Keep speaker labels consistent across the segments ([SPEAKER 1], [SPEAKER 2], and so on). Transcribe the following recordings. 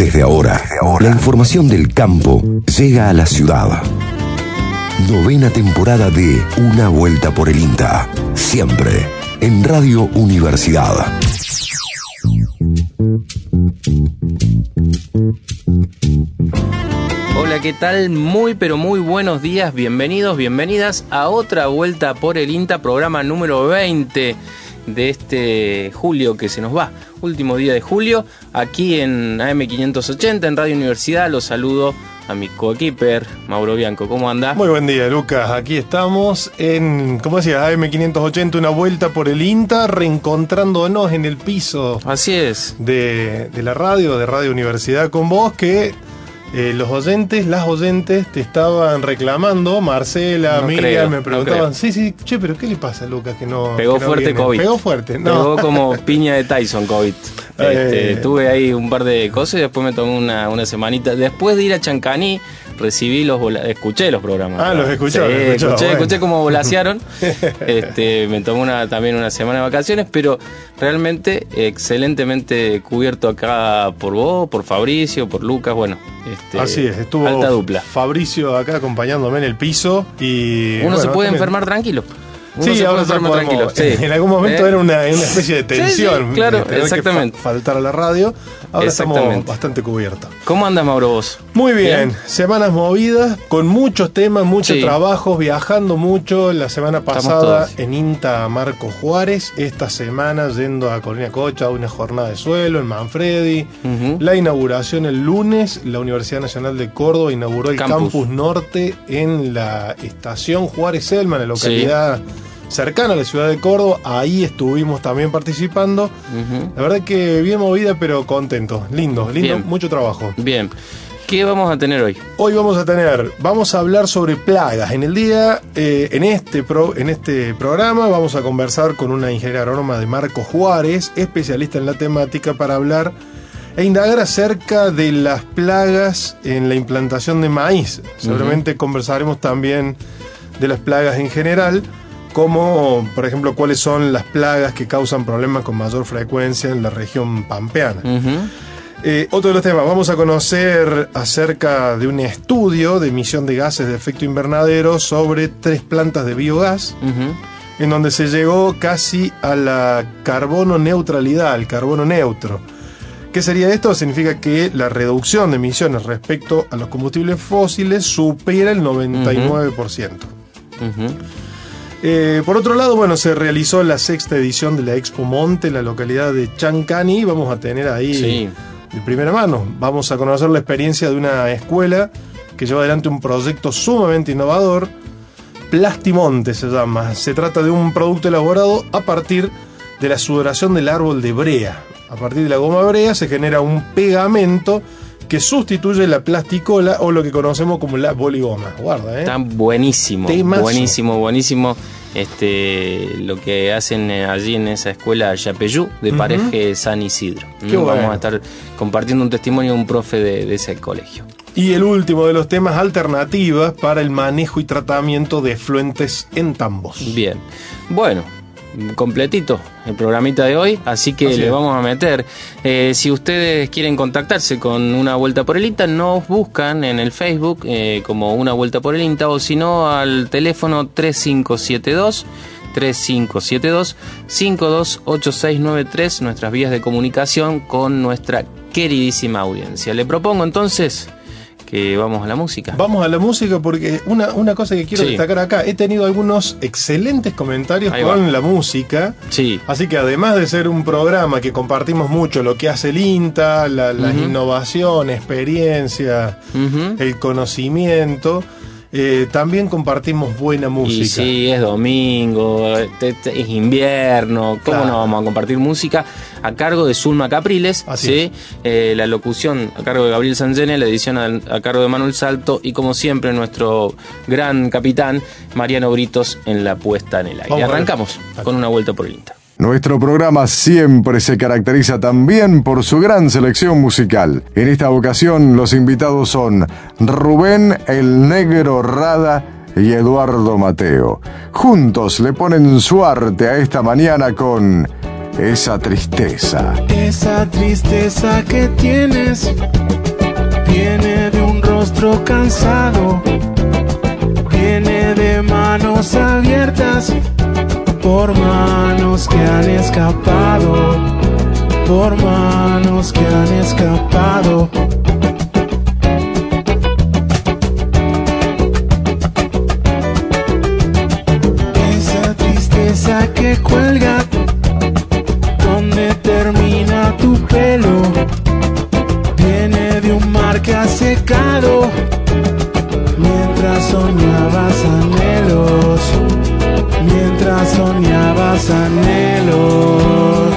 [SPEAKER 1] Desde ahora, la información del campo llega a la ciudad. Novena temporada de Una Vuelta por el INTA. Siempre en Radio Universidad.
[SPEAKER 2] Hola, ¿qué tal? Muy pero muy buenos días, bienvenidos, bienvenidas a otra vuelta por el INTA, programa número 20 de este julio que se nos va, último día de julio, aquí en AM580, en Radio Universidad, los saludo a mi coequiper, Mauro Bianco. ¿Cómo anda?
[SPEAKER 3] Muy buen día, Lucas. Aquí estamos en, como decía, AM580, una vuelta por el INTA, reencontrándonos en el piso.
[SPEAKER 2] Así es.
[SPEAKER 3] De, de la radio, de Radio Universidad con vos, que eh, los oyentes, las oyentes te estaban reclamando, Marcela,
[SPEAKER 2] No
[SPEAKER 3] Miriam,
[SPEAKER 2] creo,
[SPEAKER 3] me preguntaban, sí, sí, che, pero ¿qué le pasa, Lucas? Que no.
[SPEAKER 2] Pegó
[SPEAKER 3] que no
[SPEAKER 2] fuerte
[SPEAKER 3] viene?".
[SPEAKER 2] COVID.
[SPEAKER 3] Pegó fuerte, no.
[SPEAKER 2] Pegó como piña de Tyson COVID. Este,
[SPEAKER 3] Eh.
[SPEAKER 2] Tuve ahí un par de cosas y después me tomé una, una semanita. Después de ir a Chancaní, recibí los escuché los programas.
[SPEAKER 3] Ah, los escuchó,
[SPEAKER 2] Sí,
[SPEAKER 3] los escuchó,
[SPEAKER 2] escuché,
[SPEAKER 3] bueno.
[SPEAKER 2] escuché cómo volasearon. este, me tomé una, también una semana de vacaciones, pero realmente excelentemente cubierto acá por vos, por Fabricio, por Lucas, bueno. Este,
[SPEAKER 3] Así es, estuvo
[SPEAKER 2] Alta dupla.
[SPEAKER 3] Fabricio acá acompañándome en el piso y.
[SPEAKER 2] Uno se puede
[SPEAKER 3] también-
[SPEAKER 2] enfermar tranquilo. Uno
[SPEAKER 3] Sí,
[SPEAKER 2] se
[SPEAKER 3] ahora podemos-
[SPEAKER 2] tranquilo. sí.
[SPEAKER 3] En algún momento
[SPEAKER 2] ¿Eh?
[SPEAKER 3] era una, una especie de
[SPEAKER 2] Sí, sí,
[SPEAKER 3] tensión.
[SPEAKER 2] claro,
[SPEAKER 3] que
[SPEAKER 2] exactamente.
[SPEAKER 3] fa- faltar a la radio. Ahora estamos bastante cubiertos.
[SPEAKER 2] ¿Cómo andas, Mauro, vos?
[SPEAKER 3] Muy bien.
[SPEAKER 2] Bien.
[SPEAKER 3] semanas movidas, con muchos temas, muchos
[SPEAKER 2] Sí.
[SPEAKER 3] trabajos, viajando mucho. La semana pasada en INTA Marco Juárez, esta semana yendo a Colina Cocha a una jornada de suelo en Manfredi. La inauguración el lunes, la Universidad Nacional de Córdoba inauguró el
[SPEAKER 2] Campus.
[SPEAKER 3] campus, norte en la estación Juárez Selma, en la localidad cercana a la ciudad de Córdoba. Ahí estuvimos también participando. La verdad que bien movida, pero contento. Lindo, lindo,
[SPEAKER 2] Bien.
[SPEAKER 3] mucho trabajo.
[SPEAKER 2] Bien. ¿Qué vamos a tener hoy?
[SPEAKER 3] Hoy vamos a tener, vamos a hablar sobre plagas. En el día, eh, en, este pro- en este programa, vamos a conversar con una ingeniera agrónoma de Marco Juárez, especialista en la temática, para hablar e indagar acerca de las plagas en la implantación de maíz. Seguramente conversaremos también de las plagas en general, como por ejemplo cuáles son las plagas que causan problemas con mayor frecuencia en la región pampeana. Eh, otro de los temas, vamos a conocer acerca de un estudio de emisión de gases de efecto invernadero sobre tres plantas de biogás, en donde se llegó casi a la carbono neutralidad, al carbono neutro. ¿Qué sería esto? Significa que la reducción de emisiones respecto a los combustibles fósiles supera el 99%.
[SPEAKER 2] Ujú.
[SPEAKER 3] Eh, por otro lado, bueno, se realizó la sexta edición de la Expo Monte en la localidad de Chancani. Vamos a tener ahí
[SPEAKER 2] Sí.
[SPEAKER 3] de primera mano. Vamos a conocer la experiencia de una escuela que lleva adelante un proyecto sumamente innovador. Plastimonte se llama. Se trata de un producto elaborado a partir de la sudoración del árbol de brea. A partir de la goma brea se genera un pegamento que sustituye la plasticola o lo que conocemos como la boligoma. Guarda, ¿eh?
[SPEAKER 2] Está buenísimo.
[SPEAKER 3] Temazo.
[SPEAKER 2] Buenísimo, buenísimo. Este, lo que hacen eh, allí en esa escuela Yapeyú de
[SPEAKER 3] Ujú.
[SPEAKER 2] Pareje San Isidro.
[SPEAKER 3] Qué bueno.
[SPEAKER 2] Vamos a estar compartiendo un testimonio de un profe de, de ese colegio.
[SPEAKER 3] Y el último de los temas, alternativas para el manejo y tratamiento de efluentes en tambos.
[SPEAKER 2] Bien. Bueno, completito el programita de hoy, así que
[SPEAKER 3] Así
[SPEAKER 2] le vamos a meter. Eh, si ustedes quieren contactarse con una vuelta por el INTA, nos buscan en el Facebook eh, como una vuelta por el INTA o si no al teléfono 3572 3572 528693, nuestras vías de comunicación con nuestra queridísima audiencia. Le propongo entonces que vamos a la música.
[SPEAKER 3] Vamos a la música porque una, una cosa que quiero
[SPEAKER 2] Sí.
[SPEAKER 3] destacar acá, he tenido algunos excelentes comentarios
[SPEAKER 2] Ahí
[SPEAKER 3] con
[SPEAKER 2] va.
[SPEAKER 3] la música.
[SPEAKER 2] Sí,
[SPEAKER 3] Así que además de ser un programa que compartimos mucho lo que hace el INTA, la, la
[SPEAKER 2] Ujú.
[SPEAKER 3] innovación, experiencia, el conocimiento, eh, también compartimos buena música.
[SPEAKER 2] Y sí, es domingo, es invierno, ¿cómo
[SPEAKER 3] Claro.
[SPEAKER 2] no vamos a compartir música? A cargo de Zulma Capriles,
[SPEAKER 3] Así
[SPEAKER 2] ¿sí? Eh, la locución a cargo de Gabriel Sangene, la edición a, a cargo de Manuel Salto y como siempre nuestro gran capitán Mariano Britos en la puesta en el aire.
[SPEAKER 3] Vamos.
[SPEAKER 2] Arrancamos con una vuelta por el Inter.
[SPEAKER 4] Nuestro programa siempre se caracteriza también por su gran selección musical. En esta ocasión los invitados son Rubén el Negro Rada y Eduardo Mateo. Juntos le ponen su arte a esta mañana con esa tristeza.
[SPEAKER 5] Esa tristeza que tienes viene de un rostro cansado, viene de manos abiertas por manos que han escapado, por manos que han escapado. Esa tristeza que cuelga donde termina tu pelo viene de un mar que ha secado mientras soñabas anhelos mientras soñabas anhelos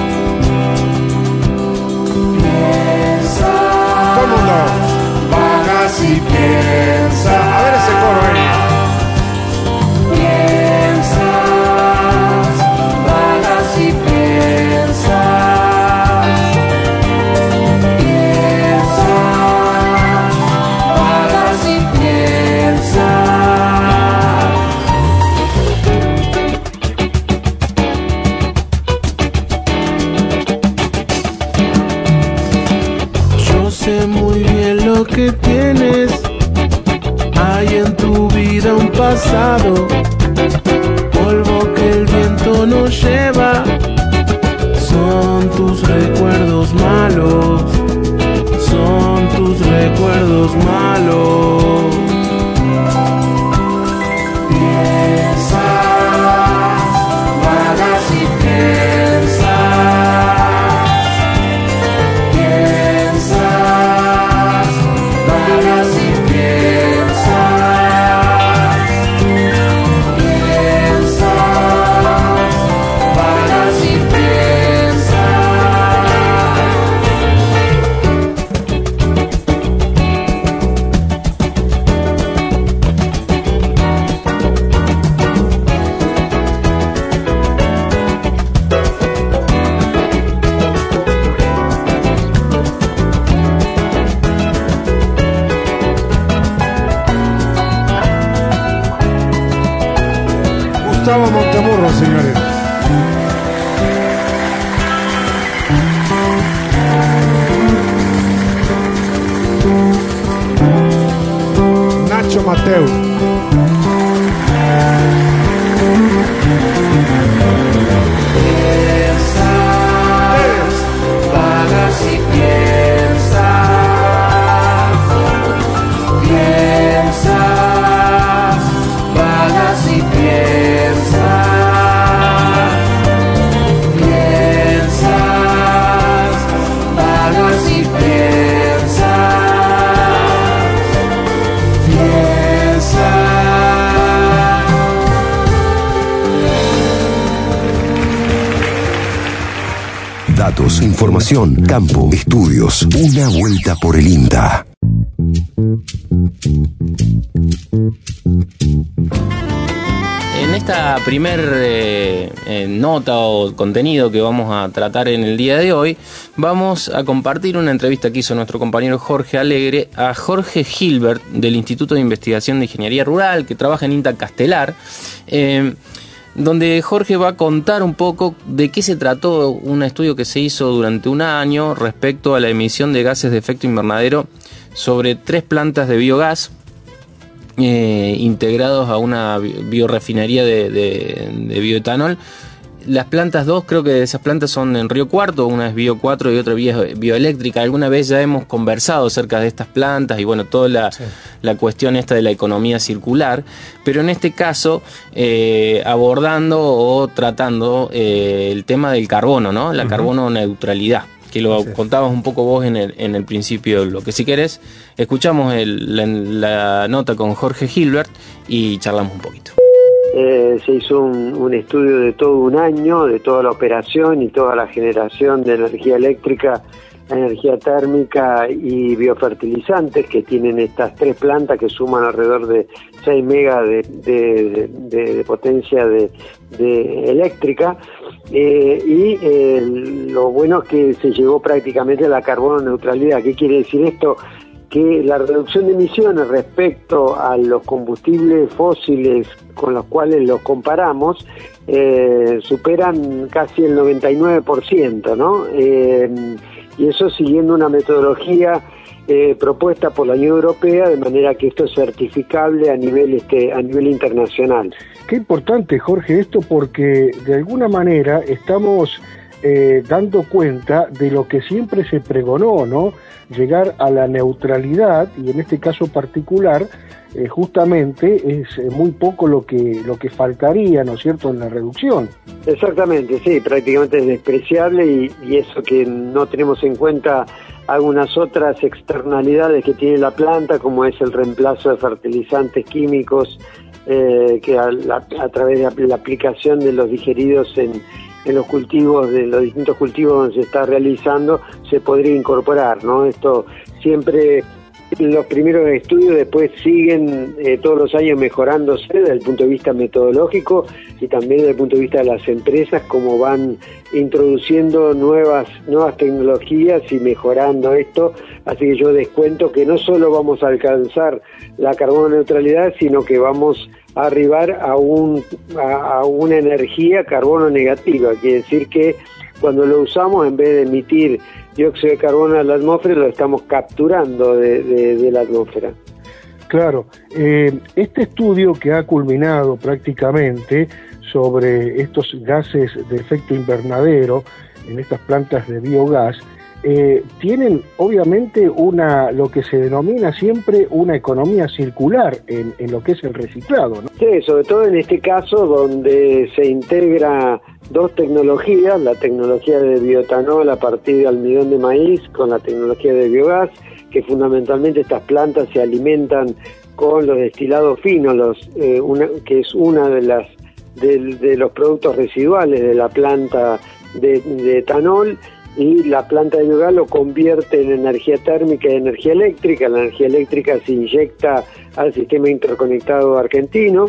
[SPEAKER 1] Campo, estudios. Una vuelta por el INTA.
[SPEAKER 2] En esta primer eh, eh, nota o contenido que vamos a tratar en el día de hoy, vamos a compartir una entrevista que hizo nuestro compañero Jorge Alegre a Jorge Gilbert del Instituto de Investigación de Ingeniería Rural, que trabaja en INTA Castelar, eh, donde Jorge va a contar un poco de qué se trató un estudio que se hizo durante un año respecto a la emisión de gases de efecto invernadero sobre tres plantas de biogás eh, integrados a una bi- biorefinería de- de bioetanol. Las plantas dos, creo que de esas plantas son en Río Cuarto, una es Bio 4 y otra bio- bioeléctrica. Alguna vez ya hemos conversado acerca de estas plantas y bueno, toda la, la cuestión esta de la economía circular, pero en este caso eh, abordando o tratando eh, el tema del carbono, ¿no? La carbono neutralidad que lo contabas un poco vos en el, en el principio, lo que si querés, escuchamos el- la, la nota con Jorge Gilbert y charlamos un poquito.
[SPEAKER 6] Eh, se hizo un, estudio de todo un año, de toda la operación y toda la generación de energía eléctrica, energía térmica y biofertilizantes que tienen estas tres plantas que suman alrededor de 6 megas de, potencia de eléctrica. Eh, y eh, lo bueno es que se llegó prácticamente a la carbono neutralidad. ¿Qué quiere decir esto? Que la reducción de emisiones respecto a los combustibles fósiles con los cuales los comparamos eh, superan casi el 99%, ¿no? Eh, y eso siguiendo una metodología eh, propuesta por la Unión Europea de manera que esto es certificable a nivel este a nivel internacional.
[SPEAKER 7] Qué importante, Jorge, esto porque de alguna manera estamos eh, dando cuenta de lo que siempre se pregonó, ¿no? Llegar a la neutralidad y en este caso particular, eh, justamente es eh, muy poco lo que lo que faltaría, ¿no es cierto?, en la reducción.
[SPEAKER 6] Exactamente, sí, prácticamente es despreciable y, y eso que no tenemos en cuenta algunas otras externalidades que tiene la planta, como es el reemplazo de fertilizantes químicos, eh, que a, a través de la aplicación de los digeridos en, en los cultivos, de los distintos cultivos donde se está realizando, se podría incorporar, ¿no? Esto siempre los primeros estudios después siguen eh, todos los años mejorándose desde el punto de vista metodológico y también desde el punto de vista de las empresas, como van introduciendo nuevas, nuevas tecnologías y mejorando esto. Así que yo descuento que no solo vamos a alcanzar la carbono neutralidad, sino que vamos arribar a, un, a, una energía carbono negativa. Quiere decir que cuando lo usamos, en vez de emitir dióxido de carbono a la atmósfera, lo estamos capturando de, de- de la atmósfera.
[SPEAKER 7] Claro, eh, este estudio que ha culminado prácticamente sobre estos gases de efecto invernadero en estas plantas de biogás, eh, tienen obviamente una lo que se denomina siempre una economía circular en, lo que es el reciclado, ¿no?
[SPEAKER 6] Sí, sobre todo en este caso donde se integra dos tecnologías, la tecnología de bioetanol a partir de almidón de maíz con la tecnología de biogás, que fundamentalmente estas plantas se alimentan con los destilados finos, los, eh, una- que es una de las de, los productos residuales de la planta de etanol y la planta de biogás lo convierte en energía térmica y energía eléctrica. La energía eléctrica se inyecta al sistema interconectado argentino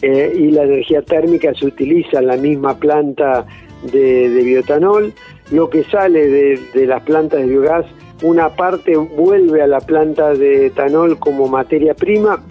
[SPEAKER 6] eh, y la energía térmica se utiliza en la misma planta de, bioetanol. Lo que sale de, de las plantas de biogás, una parte vuelve a la planta de etanol como materia prima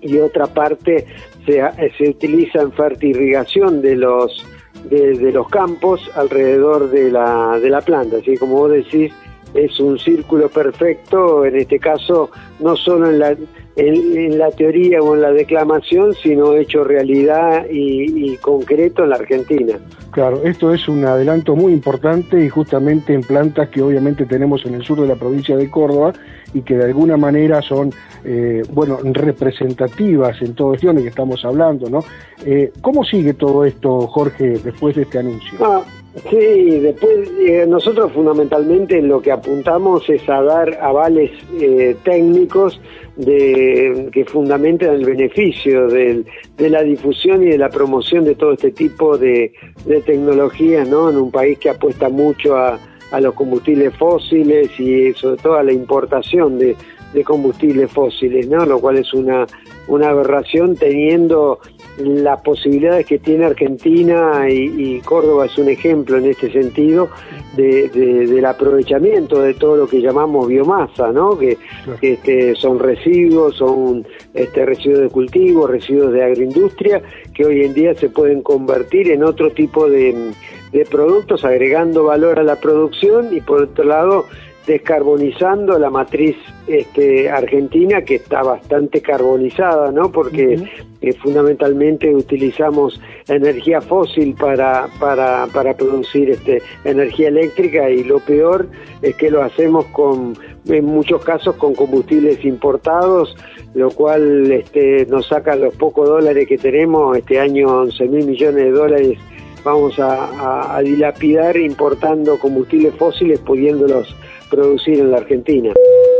[SPEAKER 6] y otra parte se, se utiliza en fertirrigación de los de, los campos alrededor de la, de la planta. Así como vos decís, es un círculo perfecto, en este caso, no solo en la, en, en la teoría o en la declamación, sino hecho realidad y, y concreto en la Argentina.
[SPEAKER 7] Claro, esto es un adelanto muy importante y justamente en plantas que obviamente tenemos en el sur de la provincia de Córdoba y que de alguna manera son, eh, bueno, representativas en todo esto de que estamos hablando, ¿no? Eh, ¿Cómo sigue todo esto, Jorge, después de este anuncio?
[SPEAKER 6] Ah, sí, después eh, nosotros fundamentalmente lo que apuntamos es a dar avales eh, técnicos de, que fundamentan el beneficio del- de la difusión y de la promoción de todo este tipo de, de tecnologías, ¿no? En un país que apuesta mucho a, a los combustibles fósiles y sobre todo a la importación de, de combustibles fósiles, ¿no? Lo cual es una, una aberración teniendo las posibilidades que tiene Argentina y, y Córdoba es un ejemplo en este sentido de, de- del aprovechamiento de todo lo que llamamos biomasa, ¿no? Que, que, este, son residuos, son este, residuos de cultivo, residuos de agroindustria, que hoy en día se pueden convertir en otro tipo de, de productos, agregando valor a la producción y por otro lado descarbonizando la matriz este, argentina que está bastante carbonizada, ¿no? Porque eh, fundamentalmente utilizamos energía fósil para, para, para producir este, energía eléctrica y lo peor es que lo hacemos con, en muchos casos con combustibles importados, lo cual este, nos saca los pocos dólares que tenemos, este año 11 mil millones de dólares vamos a, a- a dilapidar importando combustibles fósiles pudiéndolos producir en la Argentina.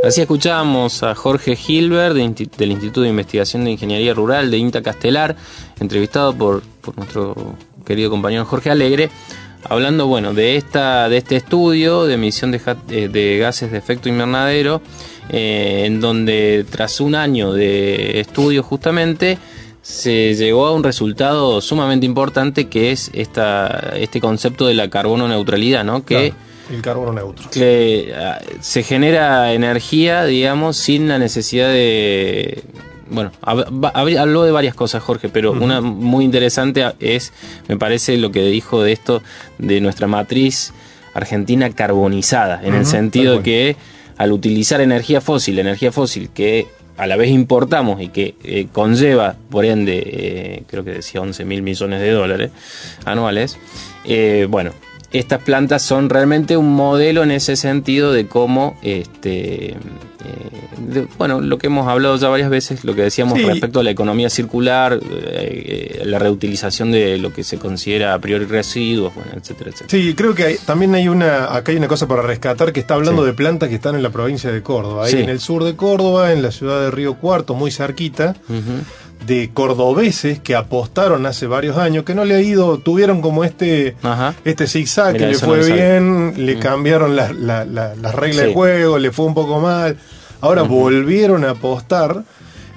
[SPEAKER 2] Así escuchábamos a Jorge Gilbert de del Instituto de Investigación de Ingeniería Rural de INTA Castelar, entrevistado por, por nuestro querido compañero Jorge Alegre, hablando bueno de esta de este estudio de emisión de, eh, de gases de efecto invernadero, eh, en donde tras un año de estudio justamente se llegó a un resultado sumamente importante que es esta, este concepto de la carbono neutralidad, ¿no? Que
[SPEAKER 3] El carbono neutro.
[SPEAKER 2] que ah, se genera energía, digamos, sin la necesidad de... Bueno, habló de varias cosas, Jorge, pero una muy interesante es, me parece, lo que dijo de esto, de nuestra matriz argentina carbonizada, en el sentido que al utilizar energía fósil, energía fósil que a la vez importamos y que eh, conlleva, por ende, eh, creo que decía 11 mil millones de dólares anuales, eh, bueno, estas plantas son realmente un modelo en ese sentido de cómo, este, eh, de- bueno, lo que hemos hablado ya varias veces, lo que decíamos
[SPEAKER 3] Sí.
[SPEAKER 2] respecto a la economía circular, eh, eh, la reutilización de lo que se considera a priori residuos, bueno, etcétera, etcétera.
[SPEAKER 3] Sí, creo que hay- también hay una, acá hay una cosa para rescatar que está hablando
[SPEAKER 2] Sí.
[SPEAKER 3] de plantas que están en la provincia de Córdoba, ahí
[SPEAKER 2] Sí.
[SPEAKER 3] en el sur de Córdoba, en la ciudad de Río Cuarto, muy cerquita,
[SPEAKER 2] Ujú.
[SPEAKER 3] De cordobeses que apostaron hace varios años, que no le ha ido, tuvieron como este,
[SPEAKER 2] Ajá.
[SPEAKER 3] este zigzag que le
[SPEAKER 2] no
[SPEAKER 3] fue bien, le
[SPEAKER 2] Mm.
[SPEAKER 3] cambiaron la- la- la- las reglas
[SPEAKER 2] Sí.
[SPEAKER 3] de juego, le fue un poco mal. Ahora volvieron a apostar.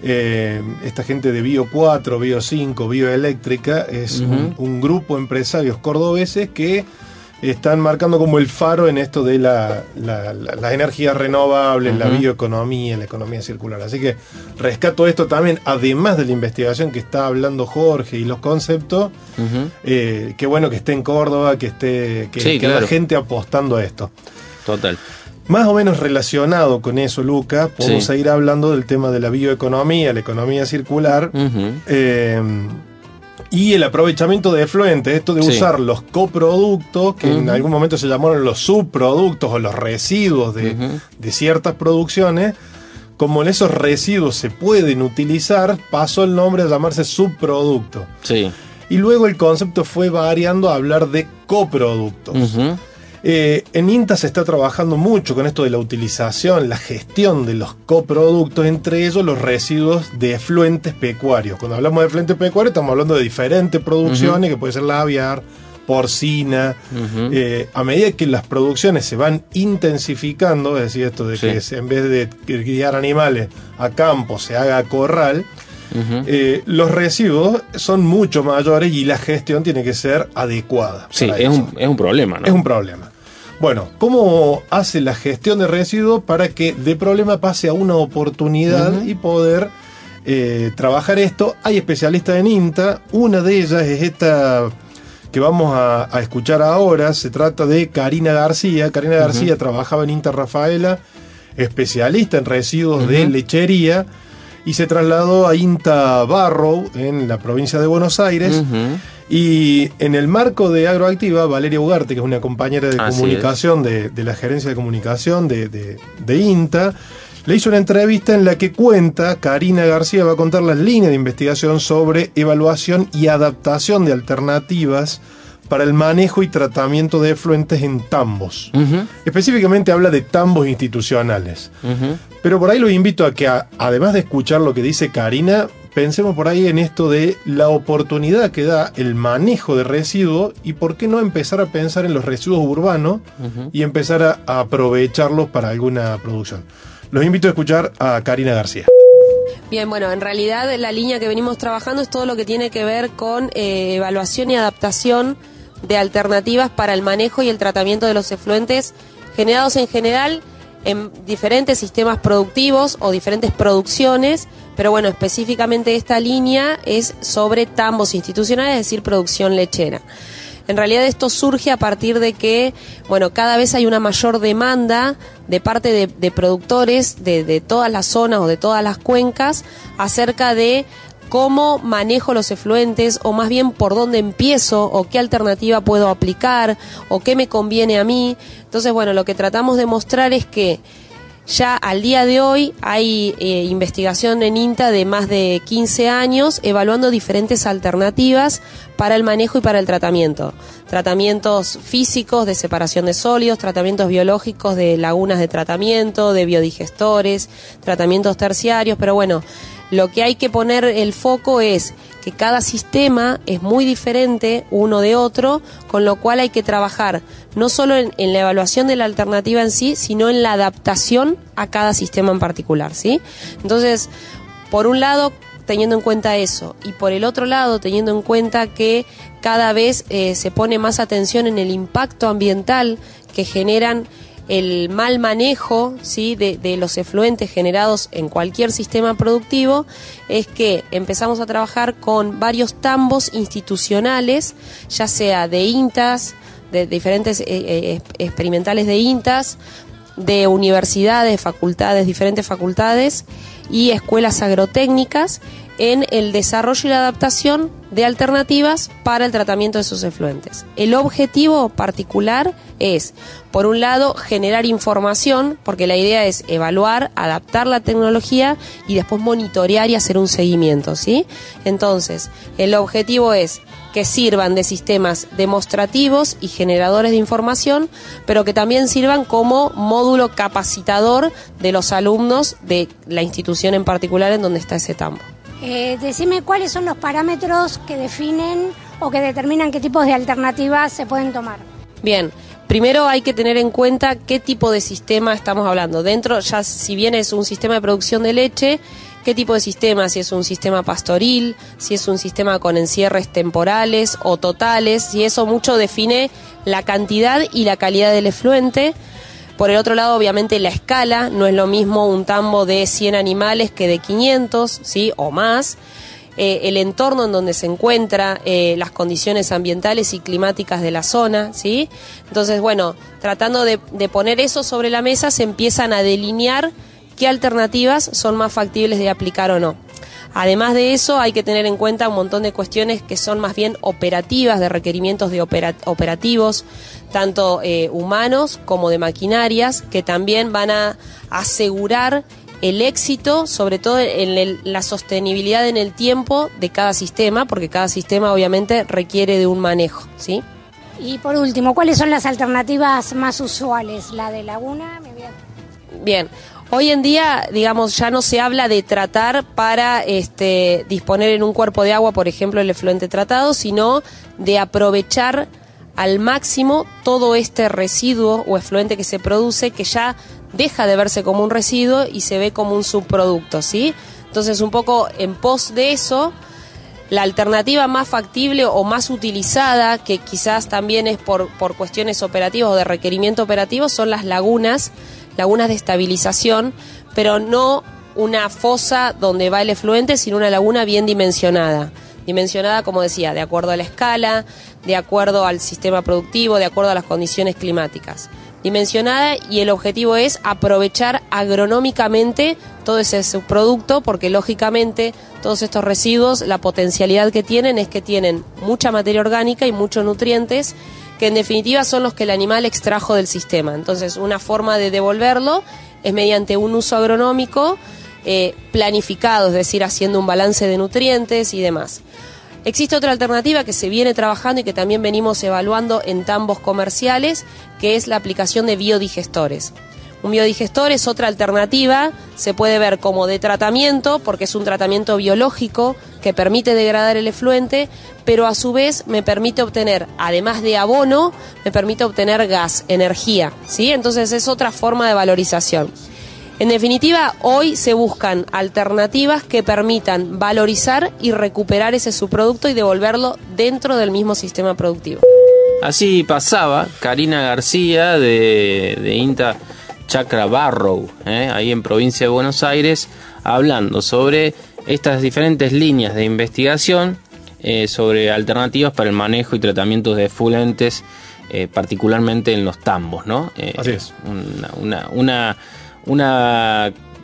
[SPEAKER 3] eh, esta gente de Bio 4, Bio 5, Bioeléctrica es un, un grupo de empresarios cordobeses que están marcando como el faro en esto de la, la, la- las energías renovables, la bioeconomía, la economía circular. Así que rescato esto también, además de la investigación que está hablando Jorge y los conceptos, eh, qué bueno que esté en Córdoba, que esté que,
[SPEAKER 2] Sí,
[SPEAKER 3] que haya
[SPEAKER 2] claro.
[SPEAKER 3] gente apostando a esto.
[SPEAKER 2] Total.
[SPEAKER 3] Más o menos relacionado con eso, Luca, podemos
[SPEAKER 2] Sí.
[SPEAKER 3] seguir hablando del tema de la bioeconomía, la economía circular eh, y el aprovechamiento de efluentes, esto de
[SPEAKER 2] Sí.
[SPEAKER 3] usar los coproductos, que en algún momento se llamaron los subproductos o los residuos de, de ciertas producciones, como esos residuos se pueden utilizar, pasó el nombre a llamarse subproducto.
[SPEAKER 2] Sí.
[SPEAKER 3] Y luego el concepto fue variando a hablar de coproductos. Eh, en INTA se está trabajando mucho con esto de la utilización, la gestión de los coproductos, entre ellos los residuos de efluentes pecuarios. Cuando hablamos de efluentes pecuarios estamos hablando de diferentes producciones, que puede ser la aviar, porcina. Eh, a medida que las producciones se van intensificando, es decir, esto de
[SPEAKER 2] Sí.
[SPEAKER 3] que en vez de criar animales a campo se haga corral, eh, los residuos son mucho mayores y la gestión tiene que ser adecuada.
[SPEAKER 2] Sí, es
[SPEAKER 3] eso.
[SPEAKER 2] un, es un problema, ¿no?
[SPEAKER 3] Es un problema. Bueno, ¿cómo hace la gestión de residuos para que de problema pase a una oportunidad y poder eh, trabajar esto? Hay especialistas en INTA, una de ellas es esta que vamos a, a escuchar ahora, se trata de Karina García. Karina García trabajaba en INTA Rafaela, especialista en residuos de lechería, y se trasladó a INTA Barrow, en la provincia de Buenos Aires. Y en el marco de Agroactiva, Valeria Ugarte, que es una compañera de
[SPEAKER 2] Así
[SPEAKER 3] comunicación de, de la gerencia de comunicación de, de- de INTA, le hizo una entrevista en la que cuenta, Karina García va a contar las líneas de investigación sobre evaluación y adaptación de alternativas para el manejo y tratamiento de efluentes en tambos. Específicamente habla de tambos institucionales. Pero por ahí los invito a que, a- además de escuchar lo que dice Karina, pensemos por ahí en esto de la oportunidad que da el manejo de residuos y por qué no empezar a pensar en los residuos urbanos y empezar a, a aprovecharlos para alguna producción. Los invito a escuchar a Karina García.
[SPEAKER 8] Bien, bueno, en realidad la línea que venimos trabajando es todo lo que tiene que ver con eh, evaluación y adaptación de alternativas para el manejo y el tratamiento de los efluentes generados en general en diferentes sistemas productivos o diferentes producciones, pero bueno, específicamente esta línea es sobre tambos institucionales, es decir, producción lechera. En realidad esto surge a partir de que, bueno, cada vez hay una mayor demanda de parte de, productores de, de todas las zonas o de todas las cuencas acerca de cómo manejo los efluentes o más bien por dónde empiezo o qué alternativa puedo aplicar o qué me conviene a mí. Entonces, bueno, lo que tratamos de mostrar es que ya al día de hoy hay eh, investigación en INTA de más de 15 años evaluando diferentes alternativas para el manejo y para el tratamiento. Tratamientos físicos de separación de sólidos, tratamientos biológicos de lagunas de tratamiento, de biodigestores, tratamientos terciarios, pero bueno, lo que hay que poner el foco es que cada sistema es muy diferente uno de otro, con lo cual hay que trabajar no solo en, la evaluación de la alternativa en sí, sino en la adaptación a cada sistema en particular, ¿sí? Entonces, por un lado, teniendo en cuenta eso, y por el otro lado, teniendo en cuenta que cada vez eh, se pone más atención en el impacto ambiental que generan el mal manejo ¿sí? de, los efluentes generados en cualquier sistema productivo es que empezamos a trabajar con varios tambos institucionales, ya sea de INTAS, de diferentes eh, eh, experimentales de INTAS, de universidades, facultades, diferentes facultades y escuelas agrotécnicas en el desarrollo y la adaptación de alternativas para el tratamiento de esos efluentes. El objetivo particular es, por un lado, generar información, porque la idea es evaluar, adaptar la tecnología y después monitorear y hacer un seguimiento, ¿sí? Entonces, el objetivo es que sirvan de sistemas demostrativos y generadores de información, pero que también sirvan como módulo capacitador de los alumnos de la institución en particular en donde está ese tambo.
[SPEAKER 9] Eh, decime cuáles son los parámetros que definen o que determinan qué tipos de alternativas se pueden tomar.
[SPEAKER 8] Bien, primero hay que tener en cuenta qué tipo de sistema estamos hablando. Dentro, ya si bien es un sistema de producción de leche, qué tipo de sistema, si es un sistema pastoril, si es un sistema con encierres temporales o totales, si eso mucho define la cantidad y la calidad del efluente. Por el otro lado, obviamente, la escala, no es lo mismo un tambo de 100 animales que de 500, ¿sí? O más. Eh, el entorno en donde se encuentra, eh, las condiciones ambientales y climáticas de la zona, ¿sí? Entonces, bueno, tratando de, de poner eso sobre la mesa, se empiezan a delinear qué alternativas son más factibles de aplicar o no. Además de eso, hay que tener en cuenta un montón de cuestiones que son más bien operativas, de requerimientos de operativos, tanto eh, humanos como de maquinarias, que también van a asegurar el éxito, sobre todo en el, la sostenibilidad en el tiempo de cada sistema, porque cada sistema obviamente requiere de un manejo, ¿sí?
[SPEAKER 9] Y por último, ¿cuáles son las alternativas más usuales? La de laguna, me voy a...
[SPEAKER 8] Bien, Hoy en día, digamos, ya no se habla de tratar para este, disponer en un cuerpo de agua, por ejemplo, el efluente tratado, sino de aprovechar al máximo todo este residuo o efluente que se produce, que ya deja de verse como un residuo y se ve como un subproducto, ¿sí? Entonces, un poco en pos de eso, la alternativa más factible o más utilizada, que quizás también es por, por cuestiones operativas o de requerimiento operativo, son las lagunas lagunas de estabilización, pero no una fosa donde va el efluente, sino una laguna bien dimensionada. Dimensionada, como decía, de acuerdo a la escala, de acuerdo al sistema productivo, de acuerdo a las condiciones climáticas. Dimensionada y el objetivo es aprovechar agronómicamente todo ese subproducto, porque lógicamente todos estos residuos, la potencialidad que tienen es que tienen mucha materia orgánica y muchos nutrientes que en definitiva son los que el animal extrajo del sistema. Entonces, una forma de devolverlo es mediante un uso agronómico eh, planificado, es decir, haciendo un balance de nutrientes y demás. Existe otra alternativa que se viene trabajando y que también venimos evaluando en tambos comerciales, que es la aplicación de biodigestores. Un biodigestor es otra alternativa, se puede ver como de tratamiento, porque es un tratamiento biológico que permite degradar el efluente, pero a su vez me permite obtener, además de abono, me permite obtener gas, energía, ¿sí? Entonces es otra forma de valorización. En definitiva, hoy se buscan alternativas que permitan valorizar y recuperar ese subproducto y devolverlo dentro del mismo sistema productivo.
[SPEAKER 2] Así pasaba Karina García de, de INTA Chacra Barrow, ¿eh? ahí en provincia de Buenos Aires, hablando sobre estas diferentes líneas de investigación eh, sobre alternativas para el manejo y tratamiento de efluentes, eh, particularmente en los tambos, ¿no?
[SPEAKER 3] Así es.
[SPEAKER 2] Una, una, una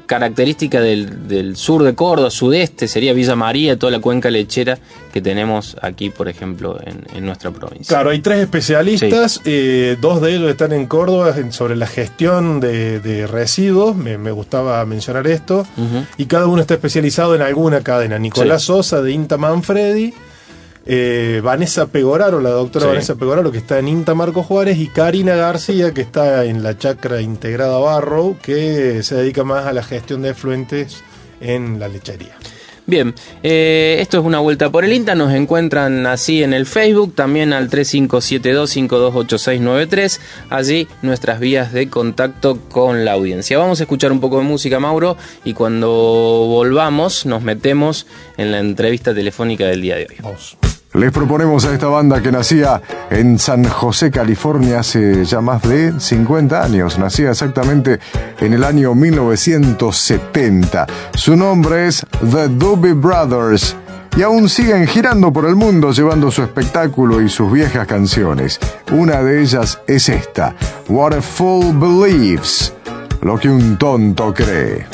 [SPEAKER 2] característica del, sur de Córdoba, sudeste, sería Villa María, toda la cuenca lechera que tenemos aquí, por ejemplo, en, nuestra provincia.
[SPEAKER 3] Claro, hay tres especialistas, eh, dos de ellos están en Córdoba sobre la gestión de, residuos, me, gustaba mencionar esto, y cada uno está especializado en alguna cadena. Nicolás Sosa de Inta Manfredi, eh, Vanessa Pegoraro, la doctora Vanessa Pegoraro, que está en INTA Marco Juárez, y Karina García, que está en la chacra integrada Barro, que se dedica más a la gestión de efluentes en la lechería.
[SPEAKER 2] Bien, eh, esto es una vuelta por el INTA, nos encuentran así en el Facebook, también al 3572-528693, allí nuestras vías de contacto con la audiencia. Vamos a escuchar un poco de música, Mauro, y cuando volvamos nos metemos en la entrevista telefónica del día de hoy.
[SPEAKER 10] Les proponemos a esta banda que nacía en San José, California, hace ya más de 50 años. Nacía exactamente en el año 1970. Su nombre es The Doobie Brothers y aún siguen girando por el mundo llevando su espectáculo y sus viejas canciones. Una de ellas es esta, What a Fool Believes, lo que un tonto cree.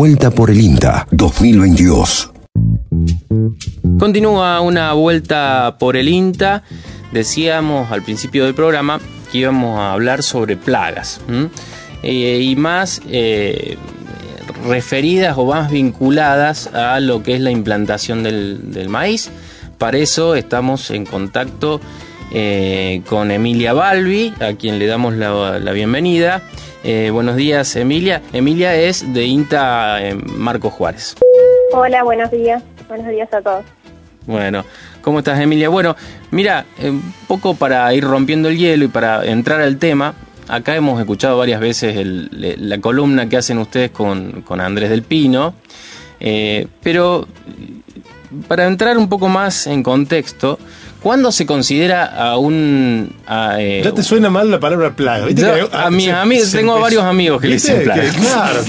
[SPEAKER 1] Vuelta por el INTA 2022.
[SPEAKER 2] Continúa una vuelta por el INTA. Decíamos al principio del programa que íbamos a hablar sobre plagas eh, y más eh, referidas o más vinculadas a lo que es la implantación del, maíz. Para eso estamos en contacto eh, con Emilia Balbi, a quien le damos la bienvenida. Eh, buenos días, Emilia. Emilia es de INTA eh, Marco Juárez.
[SPEAKER 11] Hola, buenos días. Buenos días a todos.
[SPEAKER 2] Bueno, ¿cómo estás, Emilia? Bueno, mira, eh, un poco para ir rompiendo el hielo y para entrar al tema, acá hemos escuchado varias veces el- la columna que hacen ustedes con, con Andrés del Pino, eh, pero para entrar un poco más en contexto, ¿cuándo se considera a un... a, eh,
[SPEAKER 3] Ya te suena mal la palabra plaga. ¿viste?
[SPEAKER 2] Yo-
[SPEAKER 3] Que-
[SPEAKER 2] a mis
[SPEAKER 3] se-
[SPEAKER 2] amigos-
[SPEAKER 3] se
[SPEAKER 2] tengo
[SPEAKER 3] empezó-
[SPEAKER 2] varios amigos que le dicen plaga.
[SPEAKER 3] Que, claro,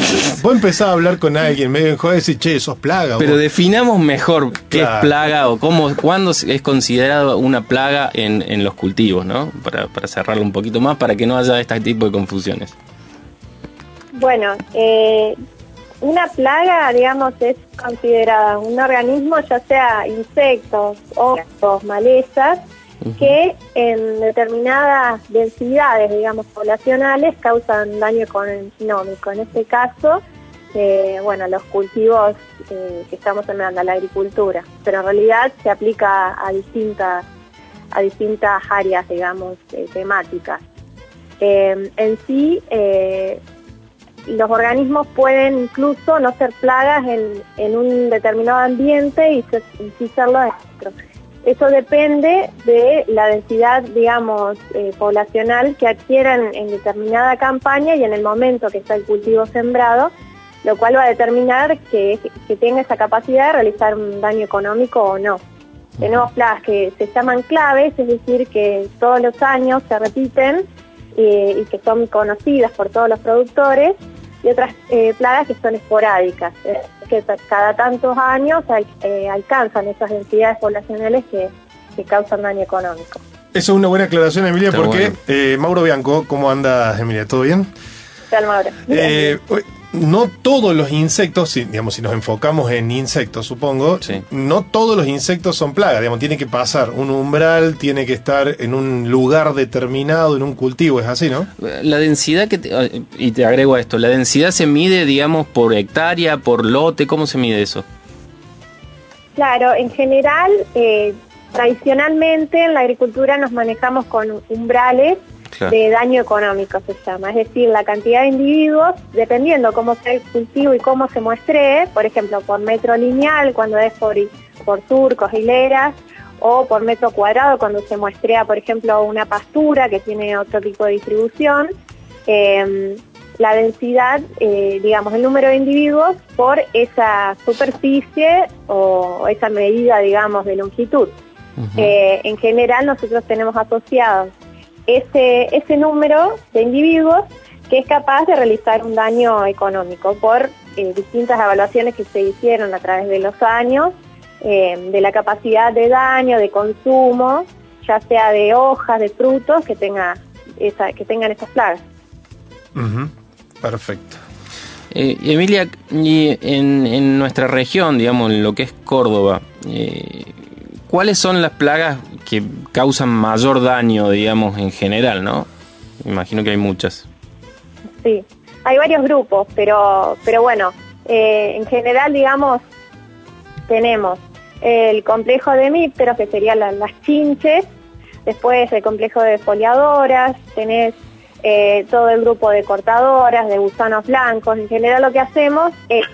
[SPEAKER 3] vos empezás a hablar con alguien medio en joder y decís, che, sos plaga.
[SPEAKER 2] Pero
[SPEAKER 3] vos".
[SPEAKER 2] definamos mejor qué
[SPEAKER 3] Claro.
[SPEAKER 2] es plaga o cómo, cuándo es considerado una plaga en, en los cultivos, ¿no? Para, para cerrarlo un poquito más, para que no haya este tipo de confusiones.
[SPEAKER 11] Bueno, eh, una plaga, digamos, es considerada un organismo, ya sea insectos, hongos, malezas, que en determinadas densidades, digamos, poblacionales causan daño económico. En este caso, eh, bueno, los cultivos eh, que estamos sembrando, la agricultura, pero en realidad se aplica a distintas, a distintas áreas, digamos, eh, temáticas. En sí, los organismos pueden incluso no ser plagas en, en un determinado ambiente y, sí serlo en otro. Eso depende de la densidad, digamos, eh, poblacional que adquieran en determinada campaña y en el momento que está el cultivo sembrado, lo cual va a determinar que, que tenga esa capacidad de realizar un daño económico o no. Tenemos plagas que se llaman claves, es decir, que todos los años se repiten eh, y que son conocidas por todos los productores, y otras eh, plagas que son esporádicas, eh, que cada tantos años al- eh, alcanzan esas densidades poblacionales que, que causan daño económico.
[SPEAKER 3] Eso es una buena aclaración, Emilia,
[SPEAKER 2] Está
[SPEAKER 3] porque
[SPEAKER 2] bueno.
[SPEAKER 3] eh, Mauro Bianco, ¿cómo andas, Emilia? ¿Todo bien?
[SPEAKER 11] Tal Mauro.
[SPEAKER 3] Eh, no todos los insectos, si, digamos, si nos enfocamos en insectos, supongo,
[SPEAKER 2] Sí.
[SPEAKER 3] no todos los insectos son plagas, digamos, tiene que pasar un umbral, tiene que estar en un lugar determinado, en un cultivo, es así, ¿no?
[SPEAKER 2] La densidad que... te- y te agrego a esto, la densidad se mide, digamos, por hectárea, por lote, ¿cómo se mide eso?
[SPEAKER 11] Claro, en general, eh, tradicionalmente en la agricultura nos manejamos con umbrales
[SPEAKER 2] Claro.
[SPEAKER 11] de daño económico, se llama. Es decir, la cantidad de individuos, dependiendo cómo sea el cultivo y cómo se muestre, por ejemplo, por metro lineal, cuando es por, por surcos, hileras, o por metro cuadrado, cuando se muestrea, por ejemplo, una pastura que tiene otro tipo de distribución. eh, la densidad, eh, digamos, el número de individuos por esa superficie o esa medida, digamos, de longitud. Eh, en general nosotros tenemos asociados ese, ese número de individuos que es capaz de realizar un daño económico por eh, distintas evaluaciones que se hicieron a través de los años, eh, de la capacidad de daño, de consumo, ya sea de hojas, de frutos que, tenga esa, que tengan estas plagas.
[SPEAKER 3] Perfecto.
[SPEAKER 2] Eh, Emilia, y en, en nuestra región, digamos, en lo que es Córdoba, eh, ¿cuáles son las plagas que causan mayor daño, digamos, en general, no? Imagino que hay muchas.
[SPEAKER 11] Sí, hay varios grupos, pero, pero bueno, eh, en general, digamos, tenemos el complejo de mípteros, que serían la- las chinches, después el complejo de foliadoras, tenés eh, todo el grupo de cortadoras, de gusanos blancos. En general lo que hacemos es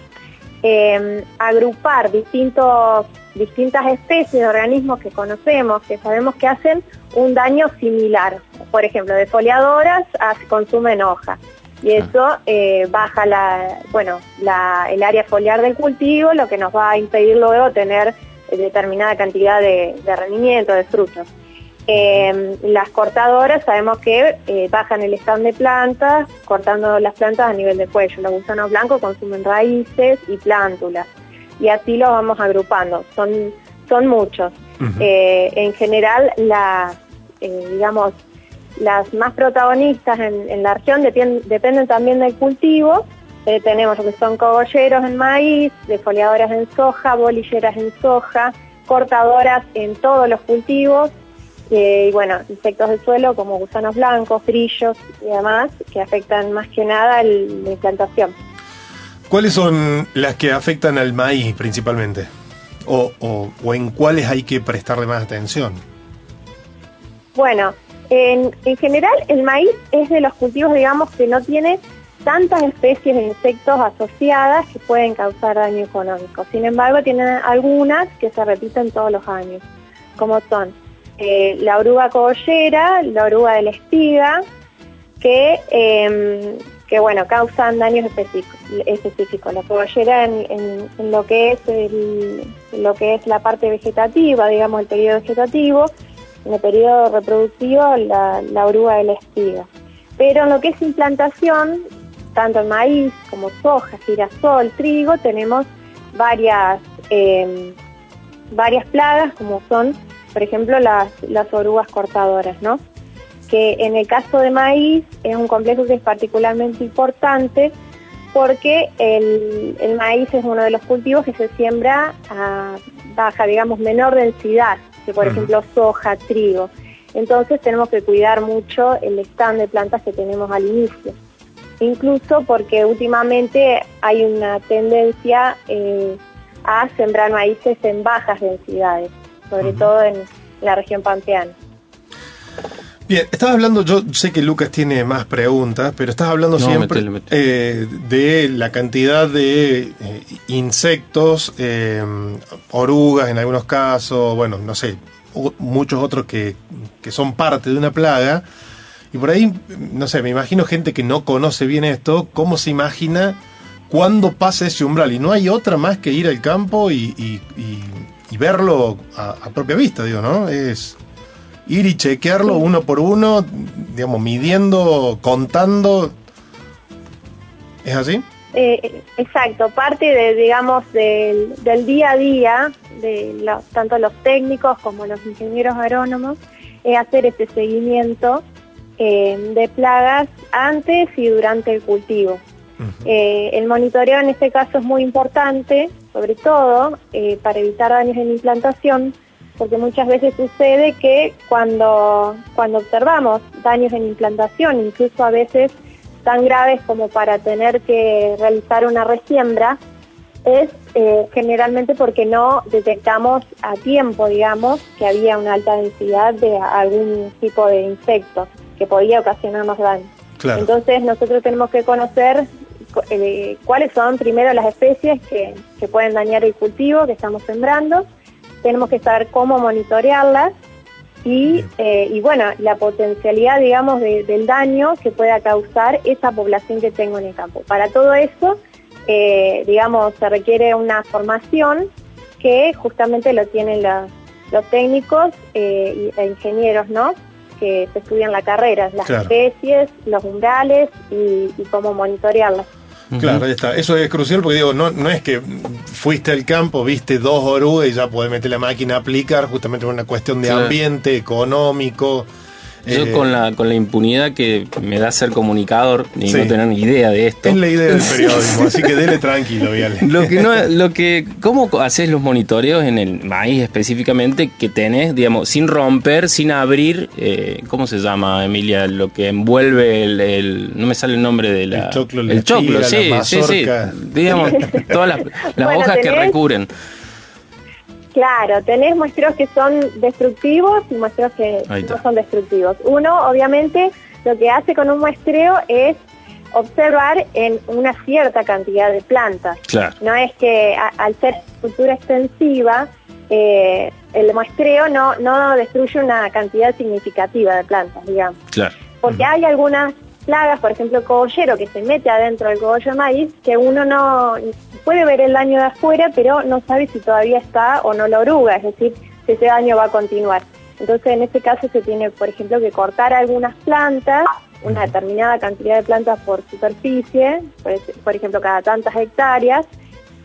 [SPEAKER 11] eh, agrupar distintos, distintas especies de organismos que conocemos, que sabemos que hacen un daño similar. Por ejemplo, de foliadoras a- consumen hojas. Y eso eh, baja la, bueno, la, el área foliar del cultivo, lo que nos va a impedir luego tener eh, determinada cantidad de, de rendimiento, de frutos. Eh, las cortadoras sabemos que eh, bajan el stand de plantas, cortando las plantas a nivel de cuello. Los gusanos blancos consumen raíces y plántulas. Y así los vamos agrupando. Son, son muchos. Eh, en general, las, eh, digamos, las más protagonistas en, en la región depien- dependen también del cultivo, tenemos lo que son cogolleros en maíz, defoliadoras en soja, bolilleras en soja, cortadoras en todos los cultivos, eh, y bueno, insectos del suelo como gusanos blancos, grillos y demás, que afectan más que nada el- la implantación.
[SPEAKER 3] ¿Cuáles son las que afectan al maíz principalmente? O, o- o en cuáles hay que prestarle más atención?
[SPEAKER 11] Bueno, en, en general el maíz es de los cultivos, digamos, que no tiene tantas especies de insectos asociadas que pueden causar daño económico. Sin embargo, tienen algunas que se repiten todos los años, como son eh, la oruga cogollera, la oruga de la espiga, que, eh, que bueno, causan daños específicos. La cogollera en, en- lo que es el- lo que es la parte vegetativa, digamos, el periodo vegetativo, en el periodo reproductivo la, la oruga de la espiga. Pero en lo que es implantación, tanto en maíz como soja, girasol, trigo, tenemos varias, eh, varias plagas como son, por ejemplo, las, las orugas cortadoras, ¿no? Que en el caso de maíz es un complejo que es particularmente importante porque el, el maíz es uno de los cultivos que se siembra a baja, digamos, menor densidad que, por ejemplo, soja, trigo. Entonces tenemos que cuidar mucho el stand de plantas que tenemos al inicio. Incluso porque últimamente hay una tendencia eh, a sembrar maíces en bajas densidades, sobre todo en la región pampeana.
[SPEAKER 3] Bien, estabas hablando, yo sé que Lucas tiene más preguntas, pero estás hablando
[SPEAKER 2] No,
[SPEAKER 3] siempre
[SPEAKER 2] metele, metele.
[SPEAKER 3] eh, de la cantidad de eh, insectos, eh, orugas en algunos casos, bueno, no sé, o- muchos otros que, que son parte de una plaga. Y por ahí, no sé, me imagino gente que no conoce bien esto, cómo se imagina cuándo pasa ese umbral. Y no hay otra más que ir al campo y, y- y- y verlo a, a propia vista, digo, ¿no? Es ir y chequearlo uno por uno, digamos, midiendo, contando. ¿Es así?
[SPEAKER 11] Eh, exacto, parte de, digamos, del, del día a día de los- tanto los técnicos como los ingenieros agrónomos es hacer ese seguimiento eh, de plagas antes y durante el cultivo. Eh, el monitoreo en este caso es muy importante, sobre todo eh, para evitar daños en implantación, porque muchas veces sucede que cuando, cuando observamos daños en implantación, incluso a veces tan graves como para tener que realizar una resiembra, es eh, generalmente porque no detectamos a tiempo, digamos, que había una alta densidad de algún tipo de insecto que podía ocasionarnos daño.
[SPEAKER 3] Claro.
[SPEAKER 11] Entonces nosotros tenemos que conocer eh, cuáles son primero las especies que, que pueden dañar el cultivo que estamos sembrando, tenemos que saber cómo monitorearlas y, eh, y bueno, la potencialidad, digamos, de- del daño que pueda causar esa población que tengo en el campo. Para todo eso, eh, digamos, se requiere una formación que justamente lo tienen los, los técnicos eh, e ingenieros, ¿no? Que se estudian la carrera, las
[SPEAKER 3] Claro.
[SPEAKER 11] especies, los umbrales y, y cómo monitorearlas.
[SPEAKER 3] Claro, ahí está. Eso es crucial porque digo, no, no es que fuiste al campo, viste dos orugas y ya podés meter la máquina a aplicar, justamente por una cuestión de ambiente, económico.
[SPEAKER 2] Yo
[SPEAKER 3] eh,
[SPEAKER 2] con la con la impunidad que me da ser comunicador y
[SPEAKER 3] Sí.
[SPEAKER 2] no tener ni idea de esto.
[SPEAKER 3] Es la idea del periodismo, así que dele tranquilo, Viale.
[SPEAKER 2] Lo que no, lo que, ¿cómo haces los monitoreos en el maíz específicamente que tenés, digamos, sin romper, sin abrir, eh, ¿cómo se llama, Emilia? Lo que envuelve el, el- no me sale el nombre de la,
[SPEAKER 3] El choclo, la
[SPEAKER 2] el choclo,
[SPEAKER 3] la
[SPEAKER 2] sí, sí, sí, digamos, todas las, las
[SPEAKER 11] Bueno,
[SPEAKER 2] hojas que recubren.
[SPEAKER 11] Claro, tenés muestreos que son destructivos y muestreos que no son destructivos. Uno, obviamente, lo que hace con un muestreo es observar en una cierta cantidad de plantas.
[SPEAKER 2] Claro.
[SPEAKER 11] No es que a- al ser cultura extensiva, eh, el muestreo no, no destruye una cantidad significativa de plantas, digamos.
[SPEAKER 2] Claro.
[SPEAKER 11] Porque hay algunas plagas, por ejemplo, el cogollero que se mete adentro del cogollo de maíz, que uno no puede ver el daño de afuera, pero no sabe si todavía está o no la oruga, es decir, si ese daño va a continuar. Entonces, en este caso se tiene, por ejemplo, que cortar algunas plantas, una determinada cantidad de plantas por superficie, por, ej- por ejemplo, cada tantas hectáreas,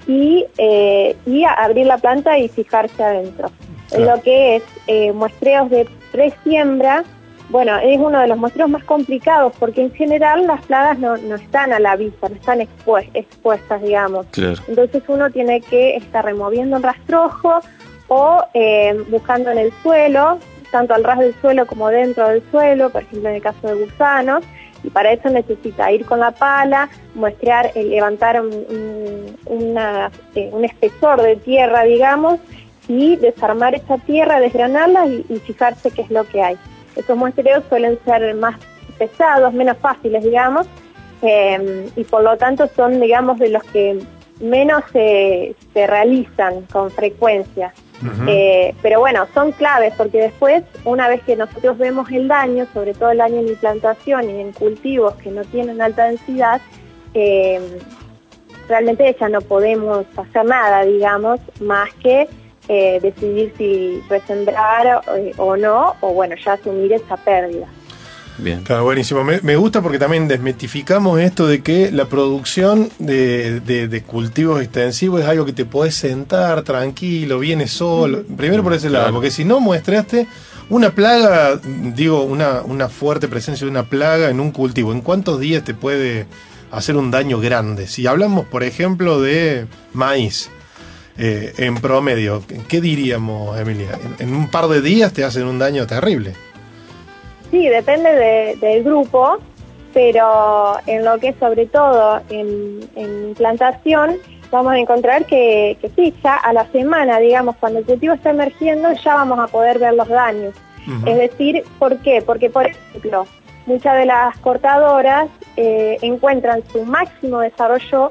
[SPEAKER 11] y, eh, y abrir la planta y fijarse adentro. En lo que es eh, muestreos de presiembra, bueno, es uno de los muestreos más complicados porque en general las plagas no, no están a la vista, no están expue- expuestas, digamos.
[SPEAKER 2] Claro.
[SPEAKER 11] Entonces uno tiene que estar removiendo el rastrojo o eh, buscando en el suelo, tanto al ras del suelo como dentro del suelo, por ejemplo en el caso de gusanos, y para eso necesita ir con la pala, muestrear, eh, levantar un, un- una, eh, un espesor de tierra, digamos, y desarmar esa tierra, desgranarla y, y fijarse qué es lo que hay. Estos muestreos suelen ser más pesados, menos fáciles, digamos, eh, y por lo tanto son, digamos, de los que menos se, se realizan con frecuencia. Eh, pero bueno, son claves porque después, una vez que nosotros vemos el daño, sobre todo el daño en implantación y en cultivos que no tienen alta densidad, eh, realmente ya no podemos hacer nada, digamos, más que eh, decidir si resembrar eh, o no, o bueno, ya asumir esa pérdida.
[SPEAKER 2] Bien.
[SPEAKER 3] Claro, buenísimo. Me, me gusta porque también desmitificamos esto de que la producción de, de- de cultivos extensivos es algo que te podés sentar tranquilo, viene solo. Primero por ese lado,
[SPEAKER 2] Claro.
[SPEAKER 3] porque si no muestraste una plaga, digo, una, una fuerte presencia de una plaga en un cultivo, ¿en cuántos días te puede hacer un daño grande? Si hablamos, por ejemplo, de maíz. Eh, en promedio, ¿qué diríamos, Emilia? En, en un par de días te hacen un daño terrible.
[SPEAKER 11] Sí, depende de- del grupo, pero en lo que es sobre todo en, en implantación, vamos a encontrar que, que sí, ya a la semana, digamos, cuando el cultivo está emergiendo, ya vamos a poder ver los daños. Es decir, ¿por qué? Porque, por ejemplo, muchas de las cortadoras eh, encuentran su máximo desarrollo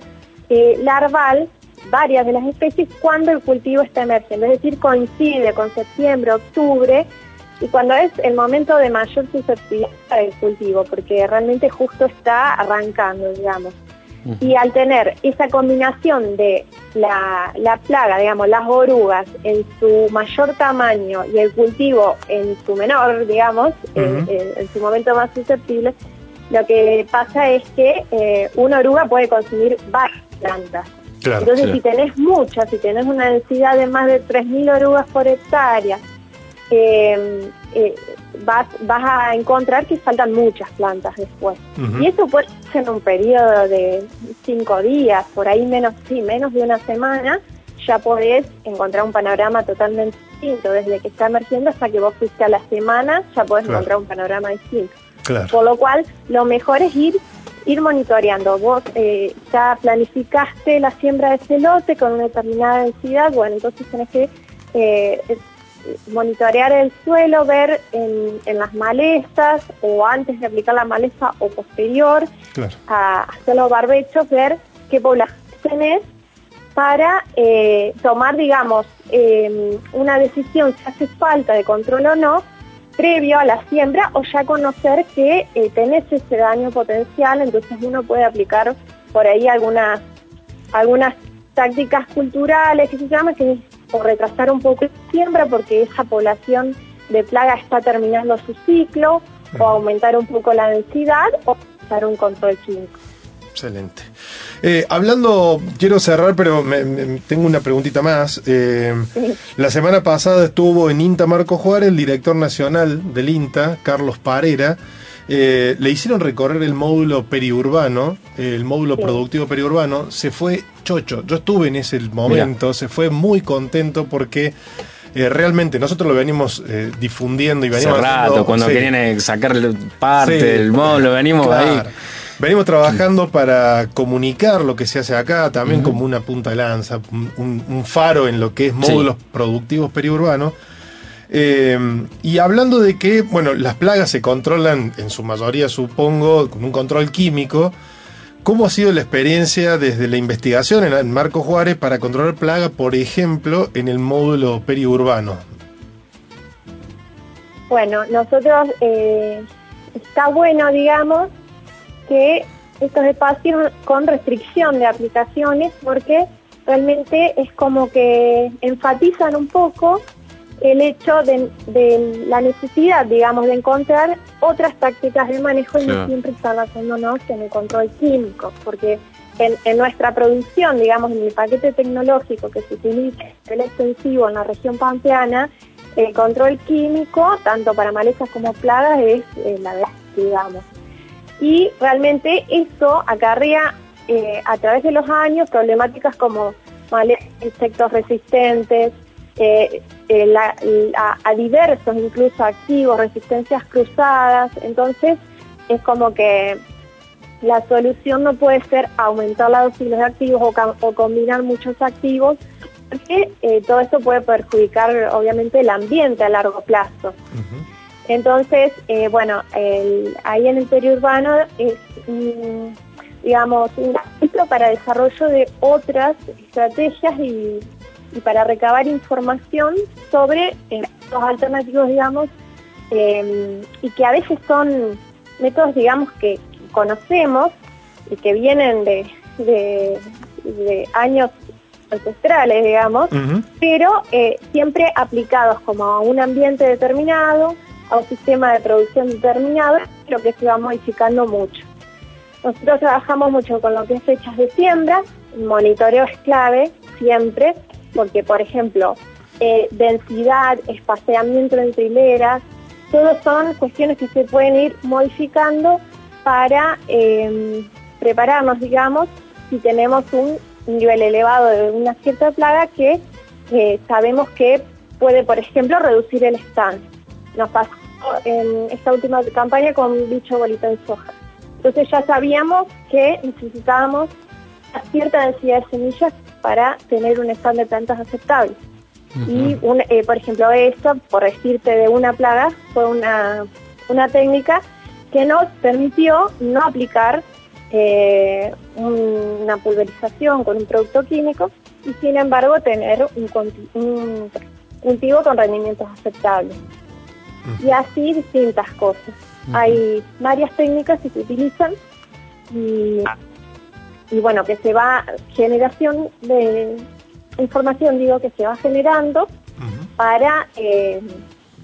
[SPEAKER 11] eh, larval, varias de las especies, cuando el cultivo está emergiendo. Es decir, coincide con septiembre, octubre, y cuando es el momento de mayor susceptibilidad para el cultivo, porque realmente justo está arrancando, digamos. Y al tener esa combinación de la, la plaga, digamos, las orugas en su mayor tamaño y el cultivo en su menor, digamos, en-
[SPEAKER 12] Ujú.
[SPEAKER 11] en, en su momento más susceptible, lo que pasa es que eh, una oruga puede consumir varias plantas.
[SPEAKER 12] Claro,
[SPEAKER 11] Entonces, si tenés muchas, si tenés una densidad de más de 3.000 orugas por hectárea, eh, eh, vas, vas a encontrar que faltan muchas plantas después. Y eso puede ser en un periodo de cinco días, por ahí menos, sí, menos de una semana, ya podés encontrar un panorama totalmente distinto. Desde que está emergiendo hasta que vos fuiste a la semana, ya podés
[SPEAKER 3] Claro.
[SPEAKER 11] encontrar un panorama distinto.
[SPEAKER 3] Claro.
[SPEAKER 11] Por lo cual, lo mejor es ir ir monitoreando. Vos eh, ya planificaste la siembra de ese lote con una determinada densidad, bueno, entonces tenés que eh, monitorear el suelo, ver en, en las malezas o antes de aplicar la maleza o posterior
[SPEAKER 3] Claro.
[SPEAKER 11] a hacer los barbechos, ver qué población tenés para eh, tomar, digamos, una decisión si hace falta de control o no, previo a la siembra o ya conocer que eh, tenés ese daño potencial, entonces uno puede aplicar por ahí algunas algunas tácticas culturales que se llama que es o retrasar un poco la siembra porque esa población de plaga está terminando su ciclo o aumentar un poco la densidad o usar un control químico.
[SPEAKER 3] Excelente. Eh, hablando, quiero cerrar, pero me- me- tengo una preguntita más. Eh, la semana pasada estuvo en INTA Marco Juárez, el director nacional del INTA, Carlos Parera. Eh, le hicieron recorrer el módulo periurbano, el módulo
[SPEAKER 12] Sí.
[SPEAKER 3] productivo periurbano. Se fue chocho. Yo estuve en ese momento, se fue muy contento porque eh, realmente nosotros lo venimos eh, difundiendo y
[SPEAKER 2] Hace
[SPEAKER 3] venimos
[SPEAKER 2] rato,
[SPEAKER 3] haciendo-
[SPEAKER 2] cuando
[SPEAKER 3] sí.
[SPEAKER 2] querían sacarle parte
[SPEAKER 3] Sí.
[SPEAKER 2] del módulo, venimos
[SPEAKER 3] Claro.
[SPEAKER 2] ahí.
[SPEAKER 3] Venimos trabajando para comunicar lo que se hace acá, también como una punta de lanza, un, faro en lo que es
[SPEAKER 2] Sí.
[SPEAKER 3] módulos productivos periurbanos. Eh, y hablando de que, bueno, las plagas se controlan en su mayoría, supongo, con un control químico. ¿Cómo ha sido la experiencia desde la investigación en, en Marco Juárez para controlar plaga, por ejemplo, en el módulo periurbano?
[SPEAKER 11] Bueno, nosotros eh, está bueno, digamos, que estos espacios con restricción de aplicaciones porque realmente es como que enfatizan un poco el hecho de, de la necesidad, digamos, de encontrar otras tácticas de manejo y no siempre estar basándonos en el control químico, porque en, en nuestra producción, digamos, en el paquete tecnológico que se utiliza el extensivo en la región pampeana, el control químico, tanto para malezas como plagas, es eh, la verdad, digamos. Y realmente esto acarrea eh, a través de los años problemáticas como insectos resistentes, eh, eh, a diversos incluso activos, resistencias cruzadas. Entonces es como que la solución no puede ser aumentar la dosis de activos o, combinar muchos activos, porque todo esto puede perjudicar obviamente el ambiente a largo plazo. Entonces, eh, bueno, el- ahí en el periurbano es, un, digamos, un ejemplo para desarrollo de otras estrategias y, y para recabar información sobre eh, los alternativos, digamos, eh, y que a veces son métodos, digamos, que conocemos y que vienen de, de, de años ancestrales, digamos, pero eh, siempre aplicados como a un ambiente determinado, a un sistema de producción determinado, lo que se va modificando mucho. Nosotros trabajamos mucho con lo que es fechas de siembra, monitoreo es clave siempre, porque por ejemplo, eh, densidad, espaciamiento entre hileras, todos son cuestiones que se pueden ir modificando para eh, prepararnos, digamos, si tenemos un nivel elevado de una cierta plaga que eh, sabemos que puede, por ejemplo, reducir el stand. Nos pasó en esta última campaña con bicho bolita en soja. Entonces ya sabíamos que necesitábamos cierta densidad de semillas para tener un stand de plantas aceptable. Y, un- eh, por ejemplo, esto, por decirte de una plaga, fue una, una técnica que nos permitió no aplicar eh, un- una pulverización con un producto químico y, sin embargo, tener un, un cultivo con rendimientos aceptables. Y así distintas cosas. Hay varias técnicas que se utilizan y, y bueno, que se va generación de información, digo, que se va generando para eh,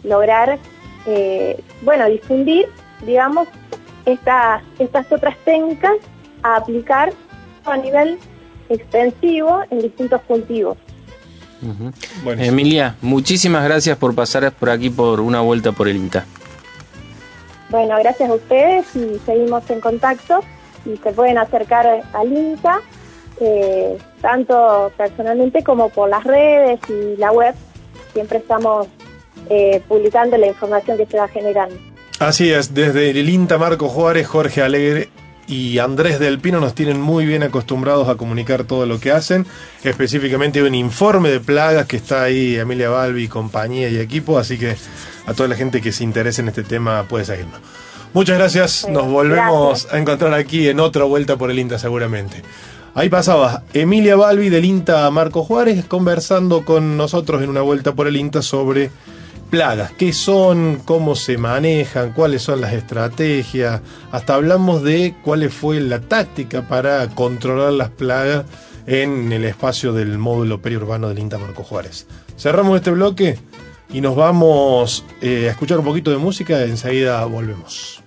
[SPEAKER 11] lograr, eh, bueno, difundir, digamos, estas, estas otras técnicas a aplicar a nivel extensivo en distintos cultivos.
[SPEAKER 2] Emilia, muchísimas gracias por pasar por aquí por una vuelta por el INTA.
[SPEAKER 11] Bueno, gracias a ustedes y seguimos en contacto y se pueden acercar al INTA, eh, tanto personalmente como por las redes y la web. Siempre estamos eh, publicando la información que se va generando.
[SPEAKER 3] Así es, desde el INTA Marco Juárez, Jorge Alegre y Andrés del Pino nos tienen muy bien acostumbrados a comunicar todo lo que hacen. Específicamente hay un informe de plagas que está ahí Emilia Balbi, compañía y equipo, así que a toda la gente que se interese en este tema puede seguirnos. Muchas gracias, nos volvemos a encontrar aquí en otra vuelta por el INTA seguramente. Ahí pasaba Emilia Balbi del INTA Marco Juárez conversando con nosotros en una vuelta por el INTA sobre plagas, qué son, cómo se manejan, cuáles son las estrategias, hasta hablamos de cuál fue la táctica para controlar las plagas en el espacio del módulo periurbano del INTA Marco Juárez. Cerramos este bloque y nos vamos eh, a escuchar un poquito de música, enseguida volvemos.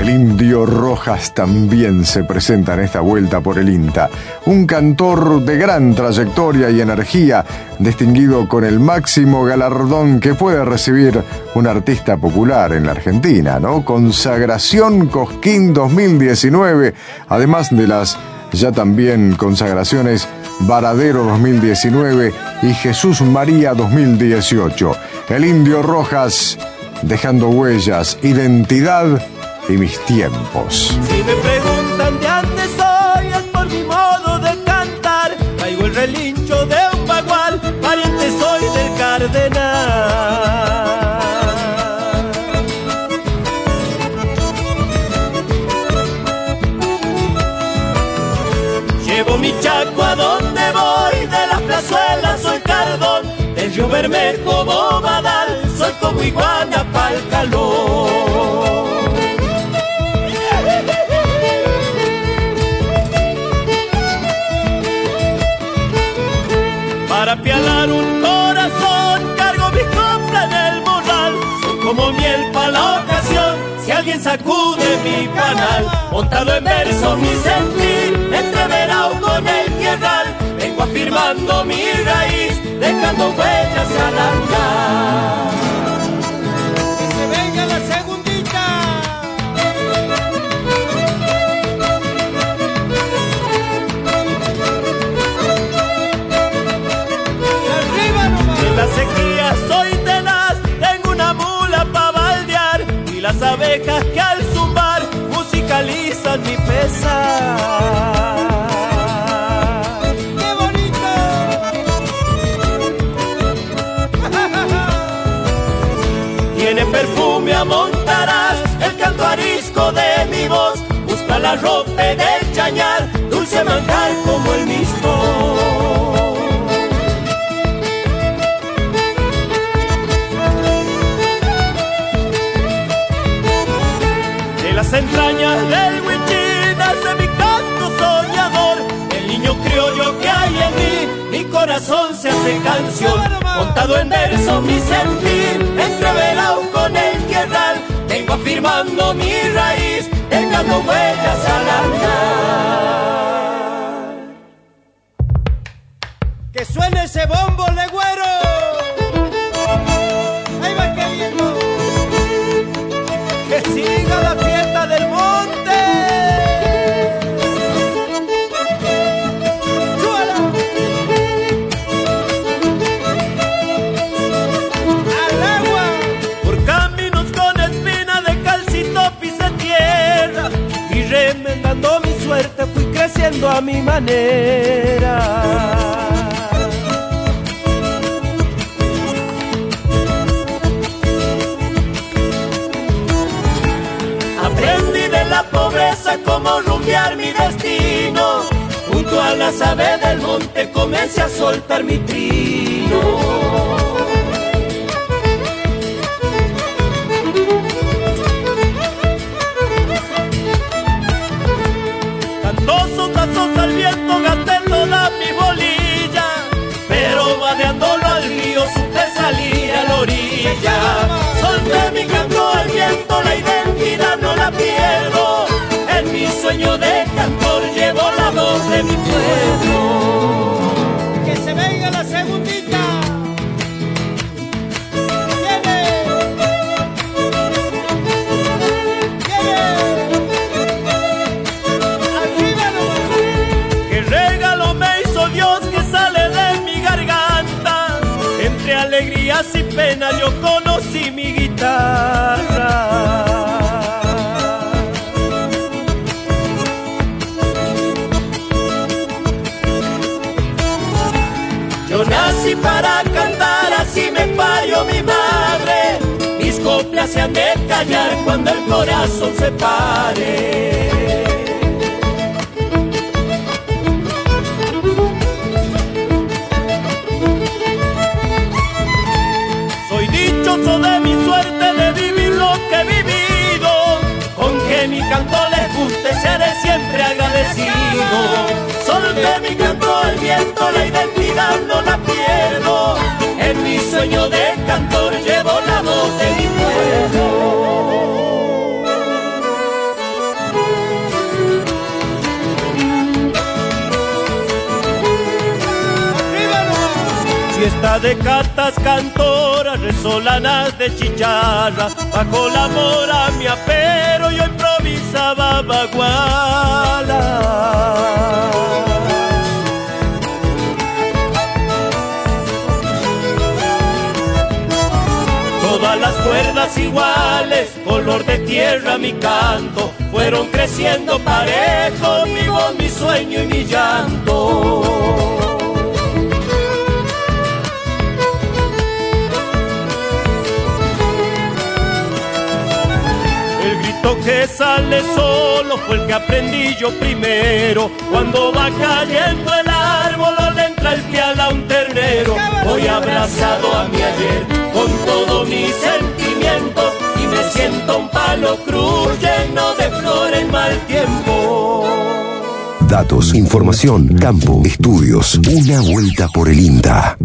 [SPEAKER 4] El Indio Rojas también se presenta en esta vuelta por el INTA. Un cantor de gran trayectoria y energía, distinguido con el máximo galardón que puede recibir un artista popular en la Argentina, ¿no? Consagración Cosquín 2019, además de las ya también consagraciones Varadero 2019 y Jesús María 2018. El Indio Rojas dejando huellas, identidad y mis tiempos.
[SPEAKER 13] Si me preguntan de dónde soy, es por mi modo de cantar. Traigo el relincho de un bagual, pariente soy del cardenal. Llevo mi chaco a donde voy, de las plazuelas soy cardón, del río Bermejo, Bobadal, soy como iguana pa'l calor. Alguien sacude mi panal Montado en verso mi sentir Entreverado con el tierral vengo afirmando mi raíz, dejando huellas al andar. Las abejas que al zumbar musicalizan mi pesar.
[SPEAKER 12] ¡Qué bonito!
[SPEAKER 13] Tiene perfume amontarás el canto arisco de mi voz, busca la ropa del chañar, dulce manjar como corazón se hace canción, montado en verso mi sentir, entreverado con el tierral, vengo afirmando mi raíz, dejando huellas al andar.
[SPEAKER 12] Que suene ese bombo, legüero.
[SPEAKER 13] A mi manera. Aprendí de la pobreza cómo rumbear mi destino. Junto a las aves del monte comencé a soltar mi trino. La pierdo En mi sueño de cantor llevo la voz de mi pueblo
[SPEAKER 12] Que se venga la segundita. Viene. Viene.
[SPEAKER 13] Qué regalo me hizo Dios que sale de mi garganta. Entre alegrías y penas yo Se han de callar cuando el corazón se pare. Soy dichoso de mi suerte de vivir lo que he vivido. Con que mi canto les guste, seré siempre agradecido. Solté mi canto al viento, la identidad no la pierdo. En mi sueño de cantor de catas, cantoras, resolanas de chicharra, bajo la mora mi apero yo improvisaba baguala. Todas las cuerdas iguales, color de tierra mi canto, fueron creciendo parejo, mi voz, mi sueño y mi llanto. Sale solo fue el que aprendí yo primero. Cuando va cayendo el árbol, le entra el pial a un ternero. Voy abrazado a mi ayer con todos mis sentimientos y me siento un palo cruz lleno de flores en mal tiempo.
[SPEAKER 1] Datos, información, campo, estudios. Una vuelta por el INTA.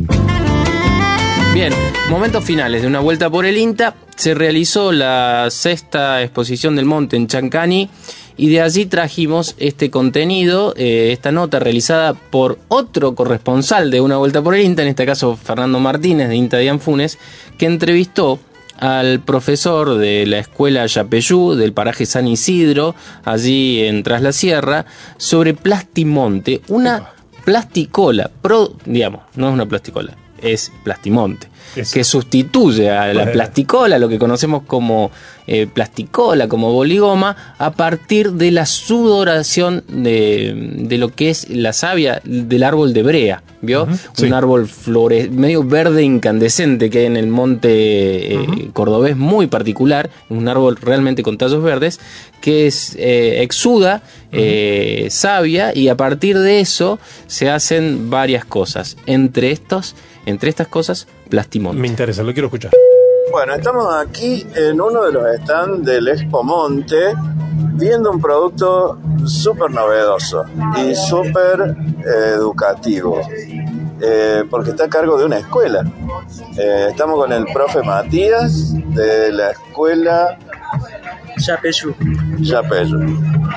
[SPEAKER 2] Bien, momentos finales de una vuelta por el INTA. Se realizó la sexta exposición del monte en Chancani y de allí trajimos este contenido, eh, esta nota realizada por otro corresponsal de Una Vuelta por el INTA, en este caso Fernando Martínez de INTA de Anfunes, que entrevistó al profesor de la escuela Yapeyú del paraje San Isidro, allí en Tras la Sierra, sobre Plastimonte, una plasticola, pro, digamos, no es una plasticola, es Plastimonte,
[SPEAKER 3] Eso.
[SPEAKER 2] que sustituye a la plasticola, lo que conocemos como eh, plasticola, como boligoma, a partir de la sudoración de, de lo que es la savia del árbol de brea, ¿vio? Un árbol flore medio verde incandescente que hay en el monte eh, cordobés, muy particular, un árbol realmente con tallos verdes, que es eh, exuda savia y a partir de eso se hacen varias cosas. Entre estos, entre estas cosas, plastimonte.
[SPEAKER 3] Me interesa, lo quiero escuchar.
[SPEAKER 14] Bueno, estamos aquí en uno de los stands del Expo Monte viendo un producto súper novedoso y súper eh, educativo, eh, porque está a cargo de una escuela. Eh, estamos con el profe Matías de la escuela
[SPEAKER 15] Yapeyú.
[SPEAKER 14] Yapello,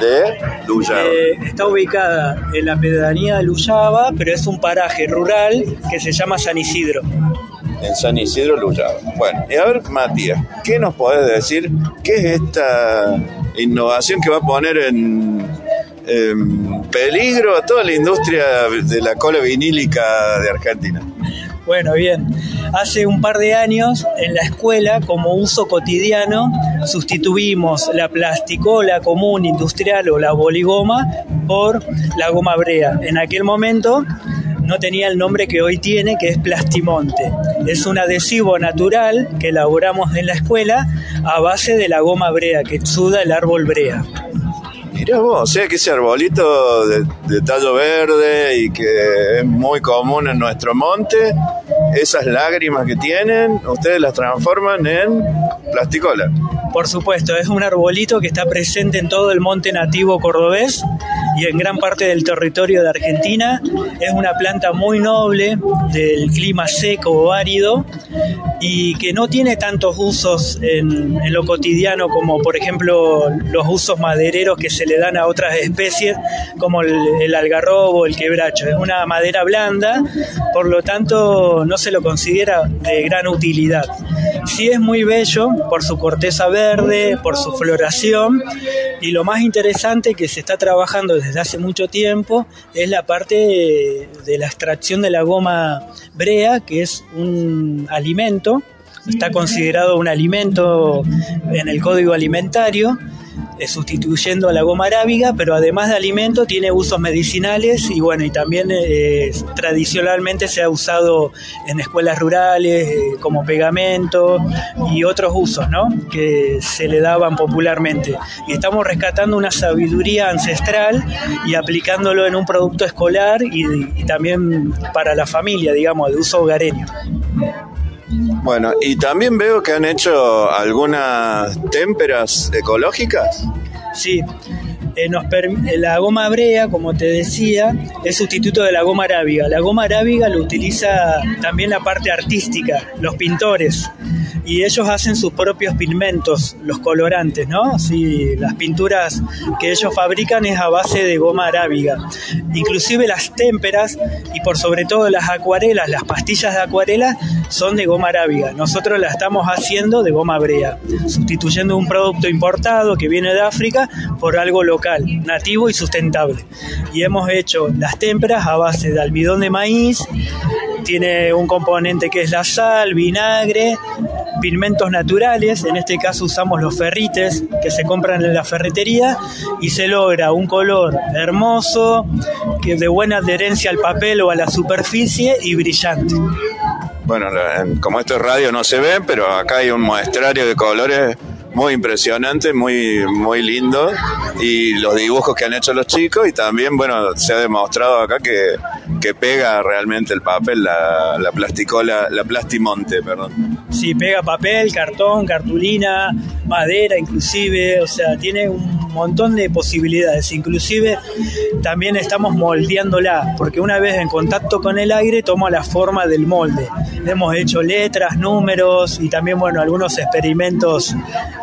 [SPEAKER 14] de Luyano.
[SPEAKER 15] Eh, está ubicada en la pedanía de Luyaba, pero es un paraje rural que se llama San Isidro.
[SPEAKER 14] en San Isidro Luyaba. Bueno, y a ver, Matías, ¿qué nos podés decir? ¿Qué es esta innovación que va a poner en, en peligro a toda la industria de la cola vinílica de Argentina?
[SPEAKER 15] Bueno, bien. Hace un par de años en la escuela, como uso cotidiano, sustituimos la plasticola común industrial o la boligoma por la goma brea. En aquel momento no tenía el nombre que hoy tiene, que es plastimonte. Es un adhesivo natural que elaboramos en la escuela a base de la goma brea, que exuda el árbol brea.
[SPEAKER 14] Mirá vos, o sea que ese arbolito de, tallo verde y que es muy común en nuestro monte, esas lágrimas que tienen, ustedes las transforman en plasticola.
[SPEAKER 15] Por supuesto, es un arbolito que está presente en todo el monte nativo cordobés y en gran parte del territorio de Argentina. Es una planta muy noble del clima seco o árido y que no tiene tantos usos en, lo cotidiano como por ejemplo los usos madereros que se le dan a otras especies como el, el algarrobo, el quebracho. Es una madera blanda, por lo tanto no se lo considera de gran utilidad. Sí es muy bello por su corteza verde, por su floración. Y lo más interesante que se está trabajando desde hace mucho tiempo es la parte de, de la extracción de la goma brea, que es un alimento, está considerado un alimento en el código alimentario sustituyendo a la goma arábiga, pero además de alimento tiene usos medicinales y bueno, y también eh, tradicionalmente se ha usado en escuelas rurales eh, como pegamento y otros usos, ¿no? Que se le daban popularmente. Y estamos rescatando una sabiduría ancestral y aplicándolo en un producto escolar y también para la familia, digamos, de uso hogareño.
[SPEAKER 14] Bueno, y también veo que han hecho algunas témperas ecológicas.
[SPEAKER 15] Sí, eh, nos eh, la goma brea, como te decía, es sustituto de la goma arábiga. La goma arábiga lo utiliza también la parte artística, los pintores. Y ellos hacen sus propios pigmentos, los colorantes, ¿no? Sí, las pinturas que ellos fabrican es a base de goma arábiga. Inclusive las témperas y por sobre todo las acuarelas, las pastillas de acuarela son de goma arábiga. Nosotros las estamos haciendo de goma brea, sustituyendo un producto importado que viene de África por algo local, nativo y sustentable. Y hemos hecho las témperas a base de almidón de maíz, tiene un componente que es la sal, vinagre, pigmentos naturales, en este caso usamos los ferrites que se compran en la ferretería y se logra un color hermoso, que de buena adherencia al papel o a la superficie y brillante.
[SPEAKER 14] Bueno, en- como esto es radio no se ve, pero acá hay un muestrario de colores muy impresionante, muy, muy lindo. Y los dibujos que han hecho los chicos y también, bueno, se ha demostrado acá que, que pega realmente el papel, la, la plasticola, la plastimonte, perdón.
[SPEAKER 15] Sí, pega papel, cartón, cartulina, madera inclusive, o sea, tiene un montón de posibilidades. Inclusive también estamos moldeándola, porque una vez en contacto con el aire toma la forma del molde. Hemos hecho letras, números y también, bueno, algunos experimentos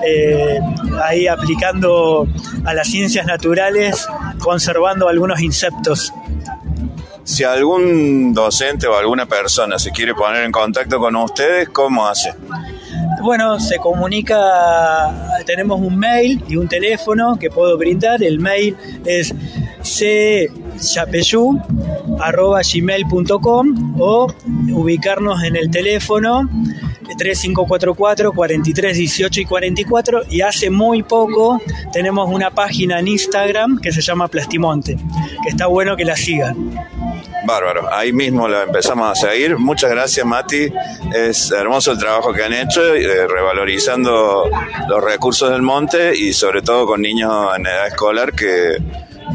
[SPEAKER 15] eh, ahí aplicando a las ciencias naturales, conservando algunos insectos.
[SPEAKER 14] Si algún docente o alguna persona se quiere poner en contacto con ustedes, ¿cómo hace?
[SPEAKER 15] Bueno, se comunica, tenemos un mail y un teléfono que puedo brindar. El mail es gmail.com o ubicarnos en el teléfono 3544 43 18 y 44 y hace muy poco tenemos una página en Instagram que se llama Plastimonte, que está bueno que la sigan.
[SPEAKER 14] Bárbaro, ahí mismo la empezamos a seguir. Muchas gracias Mati, es hermoso el trabajo que han hecho, eh, revalorizando los recursos del monte y sobre todo con niños en edad escolar que,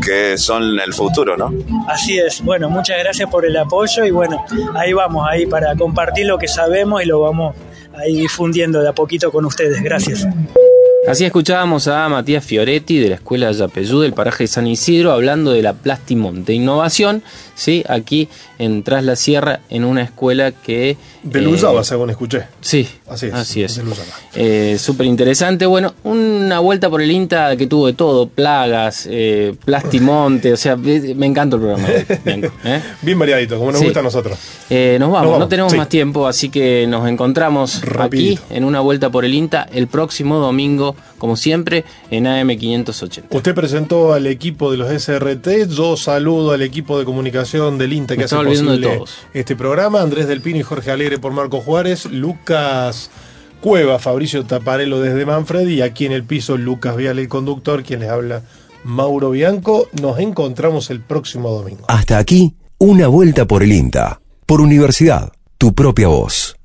[SPEAKER 14] que son el futuro, ¿no?
[SPEAKER 15] Así es, bueno, muchas gracias por el apoyo y bueno, ahí vamos, ahí para compartir lo que sabemos y lo vamos ahí difundiendo de a poquito con ustedes. Gracias.
[SPEAKER 2] Así escuchábamos a Matías Fioretti de la Escuela Yapeyú del paraje de San Isidro hablando de la Plastimonte Innovación, ¿sí? aquí en Tras la Sierra, en una escuela que...
[SPEAKER 3] De Luzaba, según escuché.
[SPEAKER 2] Sí, así es. Así es. Eh, Súper interesante. Bueno, una vuelta por el INTA que tuvo de todo, plagas, eh, Plastimonte, o sea, me encanta el programa.
[SPEAKER 3] Bien, ¿eh? Bien variadito, como nos gusta a nosotros.
[SPEAKER 2] Eh, nos, vamos, no tenemos más tiempo, así que nos encontramos aquí en una vuelta por el INTA el próximo domingo, como siempre, en AM580.
[SPEAKER 3] Usted presentó al equipo de los SRT, yo saludo al equipo de comunicación del INTA que hace posible este programa, Andrés Del Pino y Jorge Alegre por Marco Juárez, Lucas Cueva, Fabricio Taparelo desde Manfred y aquí en el piso Lucas Vial, el conductor, quien les habla Mauro Bianco. Nos encontramos el próximo domingo.
[SPEAKER 1] Hasta aquí, una vuelta por el INTA, por Universidad, tu propia voz.